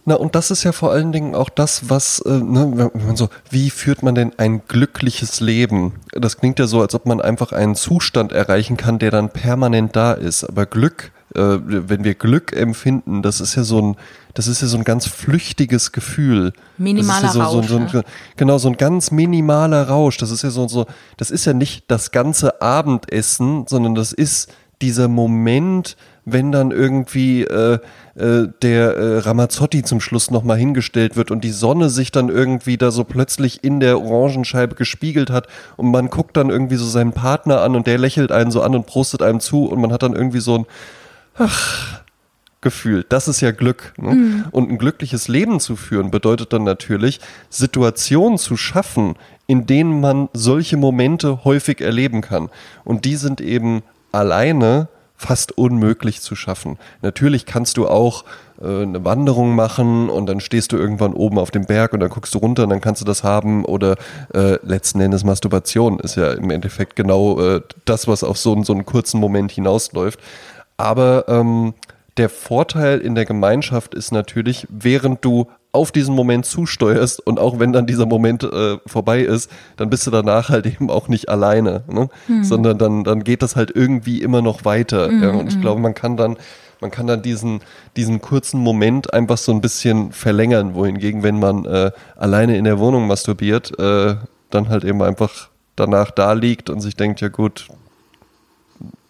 Na, und das ist ja vor allen Dingen auch das, was, äh, ne, wenn man so, wie führt man denn ein glückliches Leben? Das klingt ja so, als ob man einfach einen Zustand erreichen kann, der dann permanent da ist. Aber Glück, äh, wenn wir Glück empfinden, das ist ja so ein, das ist ja so ein ganz flüchtiges Gefühl. Minimaler ja so, Rausch. So, so, genau, so ein ganz minimaler Rausch. Das ist ja so, so, das ist ja nicht das ganze Abendessen, sondern das ist dieser Moment, wenn dann irgendwie äh, äh, der äh, Ramazzotti zum Schluss nochmal hingestellt wird und die Sonne sich dann irgendwie da so plötzlich in der Orangenscheibe gespiegelt hat und man guckt dann irgendwie so seinen Partner an und der lächelt einen so an und prostet einem zu und man hat dann irgendwie so ein ach, Gefühl. Das ist ja Glück. Ne? Mhm. Und ein glückliches Leben zu führen bedeutet dann natürlich, Situationen zu schaffen, in denen man solche Momente häufig erleben kann. Und die sind eben alleine fast unmöglich zu schaffen. Natürlich kannst du auch äh, eine Wanderung machen und dann stehst du irgendwann oben auf dem Berg und dann guckst du runter und dann kannst du das haben oder äh, letzten Endes Masturbation ist ja im Endeffekt genau äh, das, was auf so, so einen kurzen Moment hinausläuft. Aber ähm, der Vorteil in der Gemeinschaft ist natürlich, während du auf diesen Moment zusteuerst und auch wenn dann dieser Moment äh, vorbei ist, dann bist du danach halt eben auch nicht alleine, ne? Hm. sondern dann, dann geht das halt irgendwie immer noch weiter. Hm, ja? Und ich hm. glaube, man kann dann, man kann dann diesen, diesen kurzen Moment einfach so ein bisschen verlängern, wohingegen, wenn man äh, alleine in der Wohnung masturbiert, äh, dann halt eben einfach danach da liegt und sich denkt, ja gut,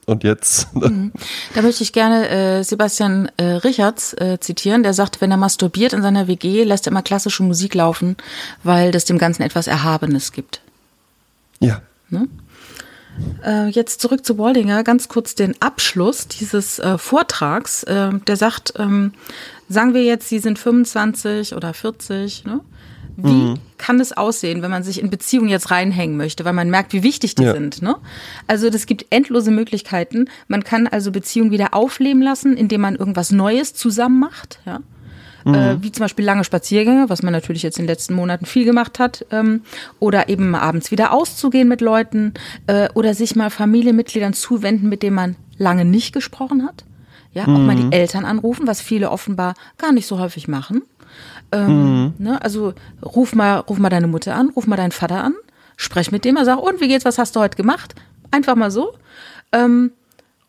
und jetzt? Mhm. Da möchte ich gerne äh, Sebastian äh, Richards äh, zitieren, der sagt, wenn er masturbiert in seiner WG, lässt er immer klassische Musik laufen, weil das dem Ganzen etwas Erhabenes gibt. Ja. Ne? Äh, jetzt zurück zu Waldinger, ganz kurz den Abschluss dieses äh, Vortrags. Äh, der sagt, ähm, sagen wir jetzt, Sie sind 25 oder 40, ne? Wie mhm. kann es aussehen, wenn man sich in Beziehungen jetzt reinhängen möchte, weil man merkt, wie wichtig die ja. sind? Ne? Also das gibt endlose Möglichkeiten. Man kann also Beziehungen wieder aufleben lassen, indem man irgendwas Neues zusammen macht. Ja? Mhm. Äh, wie zum Beispiel lange Spaziergänge, was man natürlich jetzt in den letzten Monaten viel gemacht hat, ähm, oder eben abends wieder auszugehen mit Leuten äh, oder sich mal Familienmitgliedern zuwenden, mit denen man lange nicht gesprochen hat. Ja, mhm. auch mal die mhm. Eltern anrufen, was viele offenbar gar nicht so häufig machen. Ähm, mhm. ne, also ruf mal, ruf mal deine Mutter an, ruf mal deinen Vater an, spreche mit dem, er sagt, und wie geht's, was hast du heute gemacht? Einfach mal so. Ähm,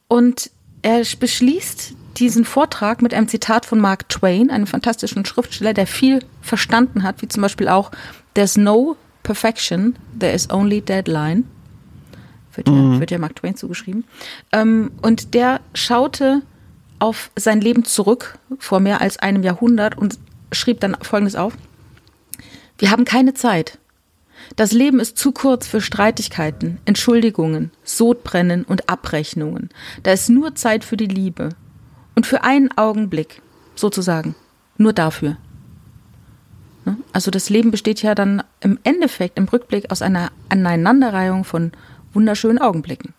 und er beschließt diesen Vortrag mit einem Zitat von Mark Twain, einem fantastischen Schriftsteller, der viel verstanden hat, wie zum Beispiel auch There's no perfection, there is only deadline. Wird ja, mhm. wird ja Mark Twain zugeschrieben. Ähm, und der schaute auf sein Leben zurück vor mehr als einem Jahrhundert und schrieb dann Folgendes auf. Wir haben keine Zeit. Das Leben ist zu kurz für Streitigkeiten, Entschuldigungen, Sodbrennen und Abrechnungen. Da ist nur Zeit für die Liebe. Und für einen Augenblick, sozusagen. Nur dafür. Ne? Also das Leben besteht ja dann im Endeffekt, im Rückblick aus einer Aneinanderreihung von wunderschönen Augenblicken.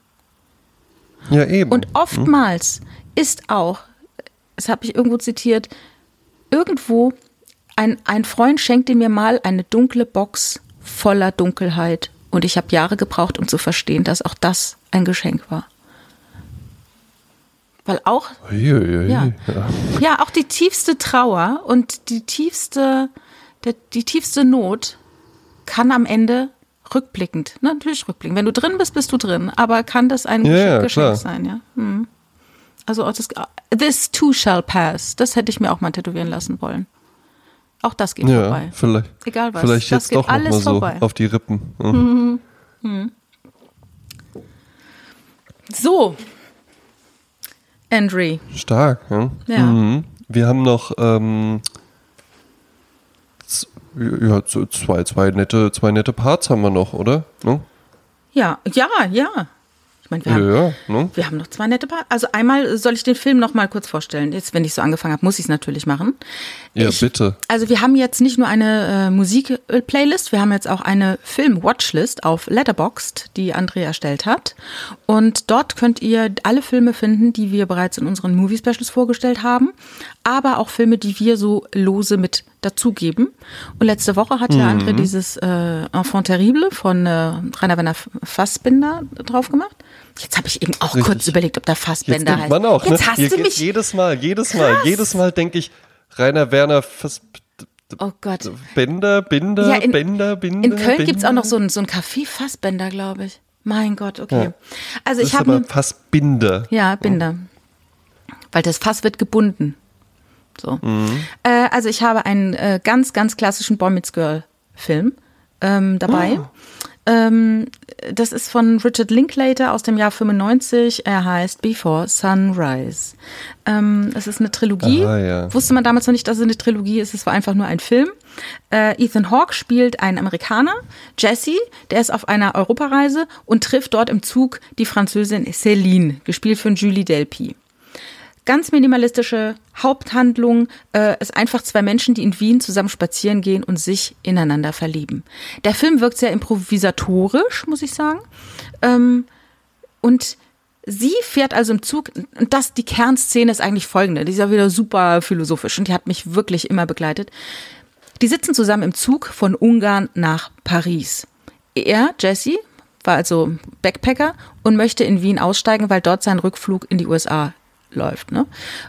Ja, eben. Und oftmals ist auch, das habe ich irgendwo zitiert, irgendwo ein, ein Freund schenkte mir mal eine dunkle Box voller Dunkelheit und ich habe Jahre gebraucht, um zu verstehen, dass auch das ein Geschenk war. Weil auch, Uiuiui, ja, ja. auch die tiefste Trauer und die tiefste, der, die tiefste Not kann am Ende rückblickend, ne, natürlich rückblickend. Wenn du drin bist, bist du drin, aber kann das ein ja, Geschenk klar. sein, ja. Hm. Also das, this too shall pass. Das hätte ich mir auch mal tätowieren lassen wollen. Auch das geht ja, vorbei. Vielleicht, Egal was. Vielleicht das jetzt doch mal so vorbei. auf die Rippen. Mhm. Mhm. So. Andre. Stark, ja. Ja. Mhm. Wir haben noch ähm, ja, zwei, zwei, nette, zwei nette Parts haben wir noch, oder? Ne? Ja, ja, ja. Meine, wir Ja, haben, ja, ne? wir haben noch zwei nette Paar. Also einmal soll ich den Film noch mal kurz vorstellen. Jetzt, wenn ich so angefangen habe, muss ich es natürlich machen. Ja, ich, bitte. Also wir haben jetzt nicht nur eine äh, Musik-Playlist, wir haben jetzt auch eine Film-Watchlist auf Letterboxd, die Andrea erstellt hat. Und dort könnt ihr alle Filme finden, die wir bereits in unseren Movie-Specials vorgestellt haben, aber auch Filme, die wir so lose mit dazugeben. Und letzte Woche hat ja André dieses äh, Enfant Terrible von äh, Rainer Werner Fassbinder drauf gemacht. Jetzt habe ich eben auch Richtig. kurz überlegt, ob Fassbender denkt heißt. man auch, Jetzt ne? hast Hier du mich. jedes Mal, jedes Mal, Krass. jedes Mal denke ich, Rainer Werner Fass, Oh Gott. Bender, Binder, Ja, in- Bender, Binder. In Köln gibt's auch Binder. noch so ein, so ein Café Fassbender, glaube ich. Mein Gott, okay. Ja. Also Das ich habe aber ne, fast Binder. ja Binder, weil das Fass wird gebunden. So. Mhm. Äh, also ich habe einen äh, ganz, ganz klassischen Boy Meets Girl Film ähm, dabei. Oh. Ähm, das ist von Richard Linklater aus dem Jahr 95. Er heißt Before Sunrise. Ähm, es ist eine Trilogie. Aha, ja. Wusste man damals noch nicht, dass es eine Trilogie ist. Es war einfach nur ein Film. Äh, Ethan Hawke spielt einen Amerikaner, Jesse, der ist auf einer Europareise und trifft dort im Zug die Französin Céline, gespielt von Julie Delpy. Ganz minimalistische Haupthandlung äh, ist einfach zwei Menschen, die in Wien zusammen spazieren gehen und sich ineinander verlieben. Der Film wirkt sehr improvisatorisch, muss ich sagen. Ähm, und sie fährt also im Zug, und das, die Kernszene ist eigentlich folgende, die ist ja wieder super philosophisch und die hat mich wirklich immer begleitet. Die sitzen zusammen im Zug von Ungarn nach Paris. Er, Jesse, war also Backpacker und möchte in Wien aussteigen, weil dort sein Rückflug in die USA läuft. Ne?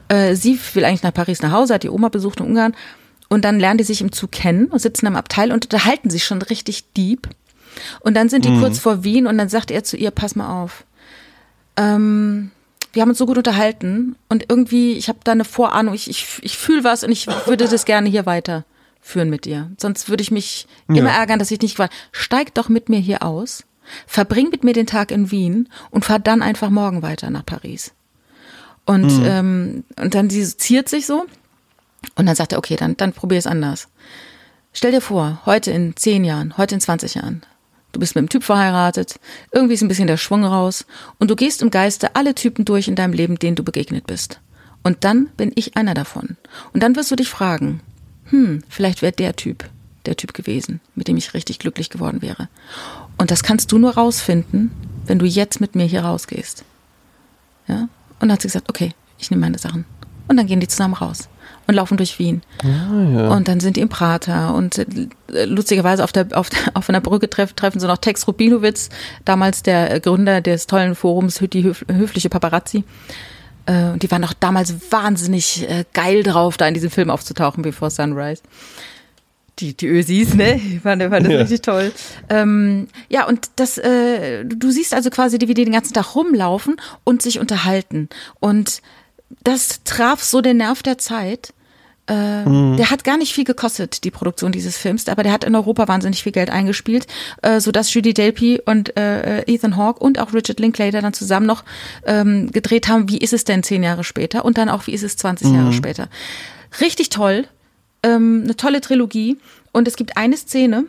Äh, sie will eigentlich nach Paris nach Hause, hat die Oma besucht in Ungarn und dann lernen die sich im Zug kennen und sitzen am Abteil und unterhalten sich schon richtig deep. Und dann sind die kurz vor Wien und dann sagt er zu ihr, pass mal auf. Ähm, wir haben uns so gut unterhalten und irgendwie, ich habe da eine Vorahnung, ich, ich, ich fühle was und ich würde das gerne hier weiterführen mit dir. Sonst würde ich mich immer ärgern, dass ich nicht war. Steig doch mit mir hier aus, verbring mit mir den Tag in Wien und fahr dann einfach morgen weiter nach Paris. Und, ähm, und dann sie ziert sich so und dann sagt er, okay, dann, dann probier es anders. Stell dir vor, heute in 10 Jahren, heute in 20 Jahren, du bist mit einem Typ verheiratet, irgendwie ist ein bisschen der Schwung raus und du gehst im Geiste alle Typen durch in deinem Leben, denen du begegnet bist. Und dann bin ich einer davon. Und dann wirst du dich fragen, hm, vielleicht wäre der Typ der Typ gewesen, mit dem ich richtig glücklich geworden wäre. Und das kannst du nur rausfinden, wenn du jetzt mit mir hier rausgehst. Ja? Und dann hat sie gesagt, okay, ich nehme meine Sachen. Und dann gehen die zusammen raus und laufen durch Wien. Und dann sind die im Prater und äh, lustigerweise auf der, auf, der, auf einer Brücke treff, treffen sie noch Tex Rubinowitz, damals der Gründer des tollen Forums die höf, höfliche Paparazzi. Äh, und die waren auch damals wahnsinnig äh, geil drauf, da in diesem Film aufzutauchen, Before Sunrise. Die, die Ösis, ne? Ich fand, fand das ja. richtig toll. Ähm, ja, und das, äh, du siehst also quasi, wie die den ganzen Tag rumlaufen und sich unterhalten. Und das traf so den Nerv der Zeit. Äh, mhm. Der hat gar nicht viel gekostet, die Produktion dieses Films, aber der hat in Europa wahnsinnig viel Geld eingespielt, äh, sodass Judy Delpy und äh, Ethan Hawke und auch Richard Linklater dann zusammen noch ähm, gedreht haben, wie ist es denn zehn Jahre später und dann auch, wie ist es 20 mhm. Jahre später. Richtig toll, ähm, eine tolle Trilogie und es gibt eine Szene,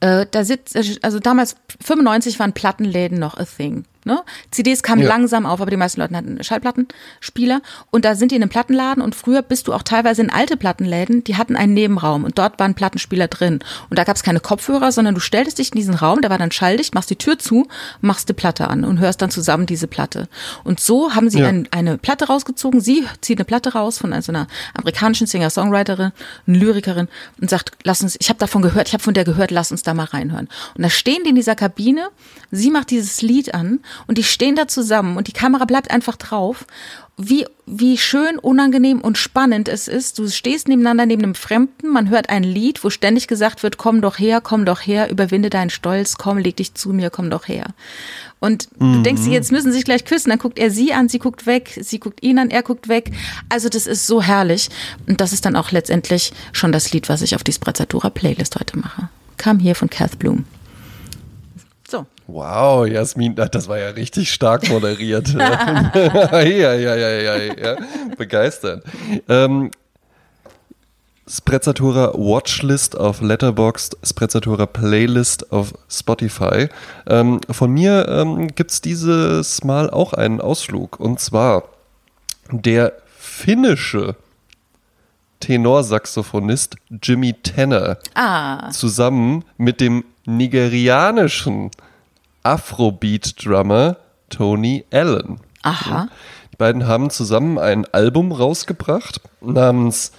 äh, da sitzt, also damals 95 waren Plattenläden noch a thing. Ne? CDs kamen ja. langsam auf, aber die meisten Leute hatten Schallplattenspieler. Und da sind die in einem Plattenladen und früher bist du auch teilweise in alte Plattenläden, die hatten einen Nebenraum und dort waren Plattenspieler drin. Und da gab es keine Kopfhörer, sondern du stelltest dich in diesen Raum, der war dann schalldicht, machst die Tür zu, machst die Platte an und hörst dann zusammen diese Platte. Und so haben sie ja. ein, eine Platte rausgezogen. Sie zieht eine Platte raus von so einer amerikanischen Singer-Songwriterin, eine Lyrikerin und sagt, lass uns, ich habe davon gehört, ich habe von der gehört, lass uns da mal reinhören. Und da stehen die in dieser Kabine, sie macht dieses Lied an und die stehen da zusammen und die Kamera bleibt einfach drauf. Wie, wie schön, unangenehm und spannend es ist. Du stehst nebeneinander neben einem Fremden, man hört ein Lied, wo ständig gesagt wird, komm doch her, komm doch her, überwinde deinen Stolz, komm, leg dich zu mir, komm doch her. Und mhm. du denkst, jetzt müssen sie sich gleich küssen, dann guckt er sie an, sie guckt weg, sie guckt ihn an, er guckt weg. Also das ist so herrlich. Und das ist dann auch letztendlich schon das Lied, was ich auf die Sprezzatura Playlist heute mache. Kam hier von Kath Bloom. Wow, Jasmin, das war ja richtig stark moderiert. ja, ja, ja, ja, ja, begeistert. Ähm, Sprezzatura Watchlist auf Letterboxd, Sprezzatura Playlist auf Spotify. Ähm, von mir ähm, gibt es dieses Mal auch einen Ausflug. Und zwar der finnische Tenorsaxophonist Jimmy Tanner ah. zusammen mit dem nigerianischen Afrobeat-Drummer Tony Allen. Aha. Die beiden haben zusammen ein Album rausgebracht namens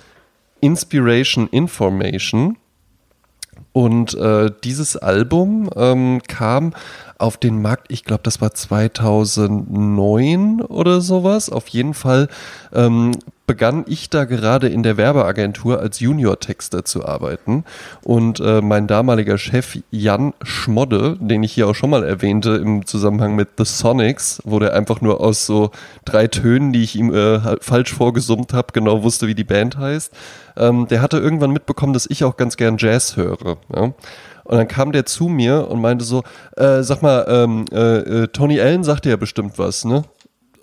Inspiration Information. Und äh, dieses Album ähm, kam auf den Markt, ich glaube, das war 2009 oder sowas. Auf jeden Fall ähm, begann ich da gerade in der Werbeagentur als Junior-Texter zu arbeiten. Und äh, mein damaliger Chef Jan Schmodde, den ich hier auch schon mal erwähnte im Zusammenhang mit The Sonics, wo der einfach nur aus so drei Tönen, die ich ihm äh, falsch vorgesummt habe, genau wusste, wie die Band heißt, ähm, der hatte irgendwann mitbekommen, dass ich auch ganz gern Jazz höre. Ja? Und dann kam der zu mir und meinte so, äh, sag mal, ähm, äh, äh Tony Allen sagt dir ja bestimmt was, ne?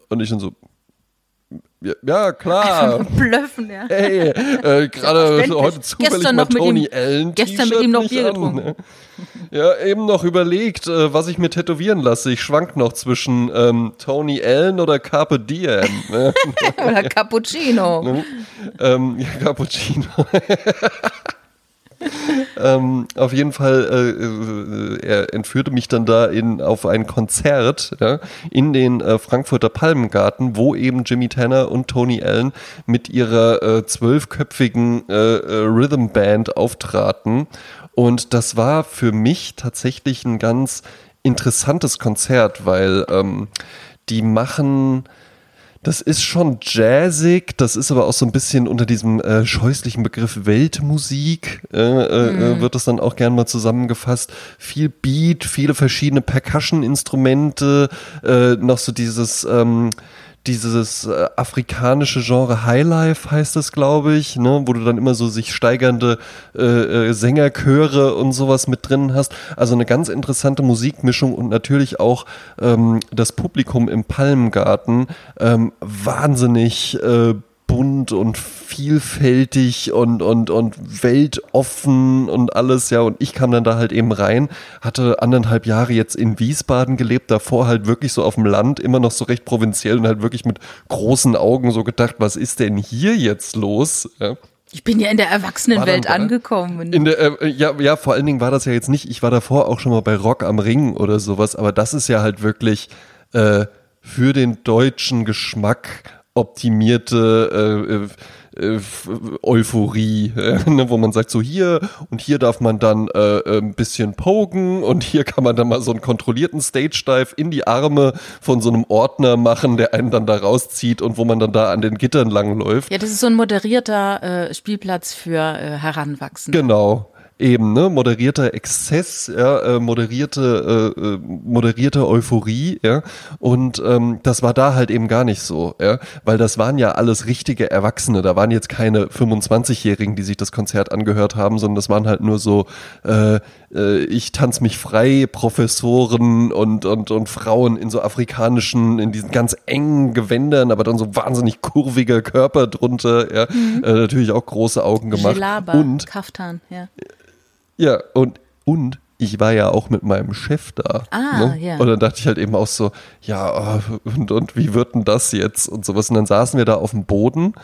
Und ich dann so, ja, ja klar. Blöffen, ja. Ey, äh, gerade heute zufällig gestern mal Tony ihm, Allen. Gestern mit ihm noch Bier an, getrunken. Ne? Ja, eben noch überlegt, äh, was ich mir tätowieren lasse. Ich schwank noch zwischen ähm, Tony Allen oder Carpe Diem. Ne? oder Cappuccino. Ne? Ähm, ja, Cappuccino. ähm, auf jeden Fall, äh, äh, er entführte mich dann da in, auf ein Konzert ja, in den äh, Frankfurter Palmengarten, wo eben Jimmy Tanner und Tony Allen mit ihrer äh, zwölfköpfigen äh, äh, Rhythm Band auftraten. Und das war für mich tatsächlich ein ganz interessantes Konzert, weil ähm, die machen das ist schon jazzig, das ist aber auch so ein bisschen unter diesem äh, scheußlichen Begriff Weltmusik, äh, äh, mhm. wird das dann auch gern mal zusammengefasst. Viel Beat, viele verschiedene Percussion-Instrumente, äh, noch so dieses ähm, dieses äh, afrikanische Genre Highlife heißt es, glaube ich, ne, wo du dann immer so sich steigernde äh, äh, Sängerchöre und sowas mit drin hast. Also eine ganz interessante Musikmischung und natürlich auch ähm, das Publikum im Palmgarten ähm, wahnsinnig äh, bunt und vielfältig und, und, und weltoffen und alles, ja. Und ich kam dann da halt eben rein, hatte anderthalb Jahre jetzt in Wiesbaden gelebt, davor halt wirklich so auf dem Land, immer noch so recht provinziell und halt wirklich mit großen Augen so gedacht, was ist denn hier jetzt los? Ja. Ich bin ja in der Erwachsenenwelt angekommen. In der, äh, ja, ja, vor allen Dingen war das ja jetzt nicht, ich war davor auch schon mal bei Rock am Ring oder sowas, aber das ist ja halt wirklich äh, für den deutschen Geschmack optimierte, äh, Euphorie, äh, ne, wo man sagt so hier und hier darf man dann äh, äh, ein bisschen poken und hier kann man dann mal so einen kontrollierten Stage-Dive in die Arme von so einem Ordner machen, der einen dann da rauszieht und wo man dann da an den Gittern langläuft. Ja, das ist so ein moderierter äh, Spielplatz für äh, Heranwachsende. Genau, eben, ne, moderierter Exzess, ja, äh, moderierte, äh, äh, moderierte Euphorie, ja, und ähm, das war da halt eben gar nicht so, ja, weil das waren ja alles richtige Erwachsene, da waren jetzt keine 25-Jährigen, die sich das Konzert angehört haben, sondern das waren halt nur so, äh, äh, ich tanz mich frei, Professoren und, und, und Frauen in so afrikanischen, in diesen ganz engen Gewändern, aber dann so wahnsinnig kurviger Körper drunter, ja, mhm. äh, natürlich auch große Augen gemacht. Gelaba, und Kaftan, ja. Ja, und, und ich war ja auch mit meinem Chef da. Ah, ne? ja. Und dann dachte ich halt eben auch so, ja, oh, und, und wie wird denn das jetzt und sowas. Und dann saßen wir da auf dem Boden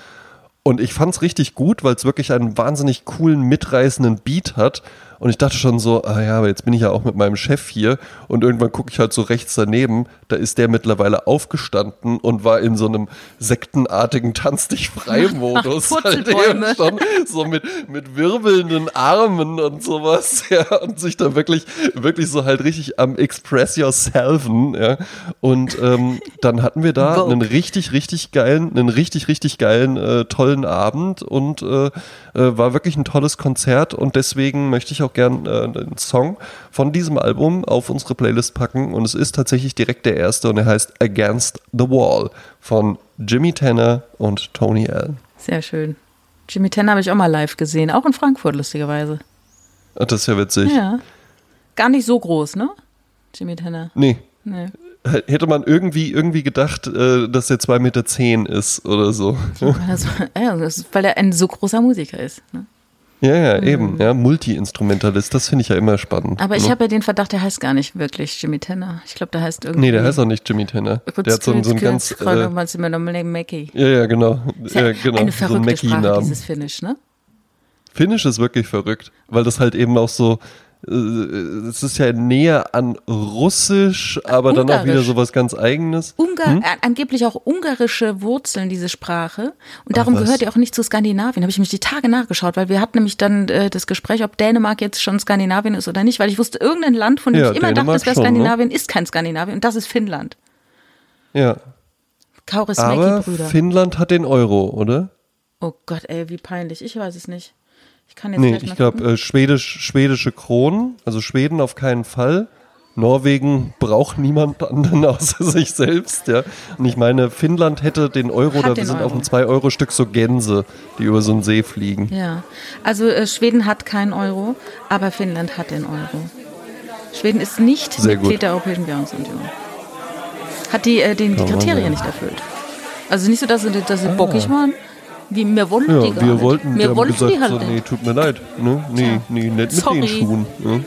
und ich fand es richtig gut, weil es wirklich einen wahnsinnig coolen, mitreißenden Beat hat. Und ich dachte schon so, ah ja, aber jetzt bin ich ja auch mit meinem Chef hier und irgendwann gucke ich halt so rechts daneben, da ist der mittlerweile aufgestanden und war in so einem sektenartigen Tanz dich frei-Modus. halt eben schon so mit, mit wirbelnden Armen und sowas, ja, und sich da wirklich, wirklich so halt richtig am Express Yourselfen, ja. Und ähm, dann hatten wir da Vogue. einen richtig, richtig geilen, einen richtig, richtig geilen, äh, tollen Abend und äh, war wirklich ein tolles Konzert und deswegen möchte ich auch gern äh, einen Song von diesem Album auf unsere Playlist packen und es ist tatsächlich direkt der erste und er heißt Against the Wall von Jimmy Tanner und Tony Allen. Sehr schön. Jimmy Tanner habe ich auch mal live gesehen, auch in Frankfurt, lustigerweise. Das ist ja witzig. Ja. Gar nicht so groß, ne? Jimmy Tanner. Nee. Nee. Hätte man irgendwie, irgendwie gedacht, äh, dass er 2,10 Meter zehn ist oder so. Also, ja, ist, weil er ein so großer Musiker ist. Ne? Ja, ja, eben. Ja, Multi-Instrumentalist, das finde ich ja immer spannend. Mhm. Aber ich ne? habe ja den Verdacht, der heißt gar nicht wirklich Jimmy Tanner. Ich glaube, der heißt irgendwie. Nee, der heißt auch nicht Jimmy Tanner. Der hat so, so einen ganz. Äh, Mackie. ja, ja, genau. Ja, ja genau. eine so verrückte Sprache, Mackie-Namen. dieses Finnisch, ne? Finnisch ist wirklich verrückt, weil das halt eben auch so, es ist ja näher an Russisch, aber dann auch wieder sowas ganz Eigenes. Ungar, äh, angeblich auch ungarische Wurzeln, diese Sprache. Und darum was. gehört die auch nicht zu Skandinavien. Habe ich mich die Tage nachgeschaut, weil wir hatten nämlich dann äh, das Gespräch, ob Dänemark jetzt schon Skandinavien ist oder nicht, weil ich wusste, irgendein Land, von dem Ja, ich immer Dänemark dachte, es wäre ne? Skandinavien, ist kein Skandinavien und das ist Finnland. Ja, aber Kaurismäki-Brüder. Finnland hat den Euro, oder? Oh Gott, ey, wie peinlich. Ich weiß es nicht. Ich kann jetzt Nee, ich glaube äh, Schwedisch, schwedische Kronen, also Schweden auf keinen Fall. Norwegen braucht niemand anderen außer sich selbst, ja. Und ich meine, Finnland hätte den Euro, da den sind auf Euro. einem 2-Euro-Stück so Gänse, die über so einen See fliegen. Ja, also äh, Schweden hat keinen Euro, aber Finnland hat den Euro. Schweden ist nicht Sehr Mitglied gut. der Europäischen Währungsunion. Hat die, äh, den, die Kriterien nicht erfüllt. Also nicht so, dass sie, dass sie bockig waren. Wie, wir wollten. Ja, die gar wir nicht. wollten, wir wollten gesagt, die halt so, nee, tut mir leid. Ne? Nee, nee, nicht mit Sorry. den Schuhen. Ne?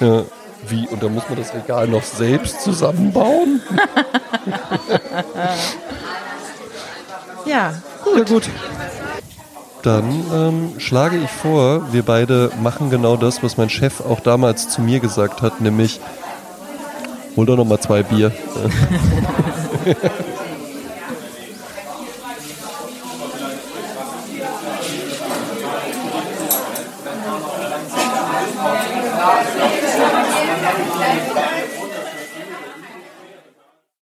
Ja. Wie? Und da muss man das Regal noch selbst zusammenbauen? Ja, Ja, gut. Dann ähm, schlage ich vor, wir beide machen genau das, was mein Chef auch damals zu mir gesagt hat, nämlich hol doch noch mal zwei Bier.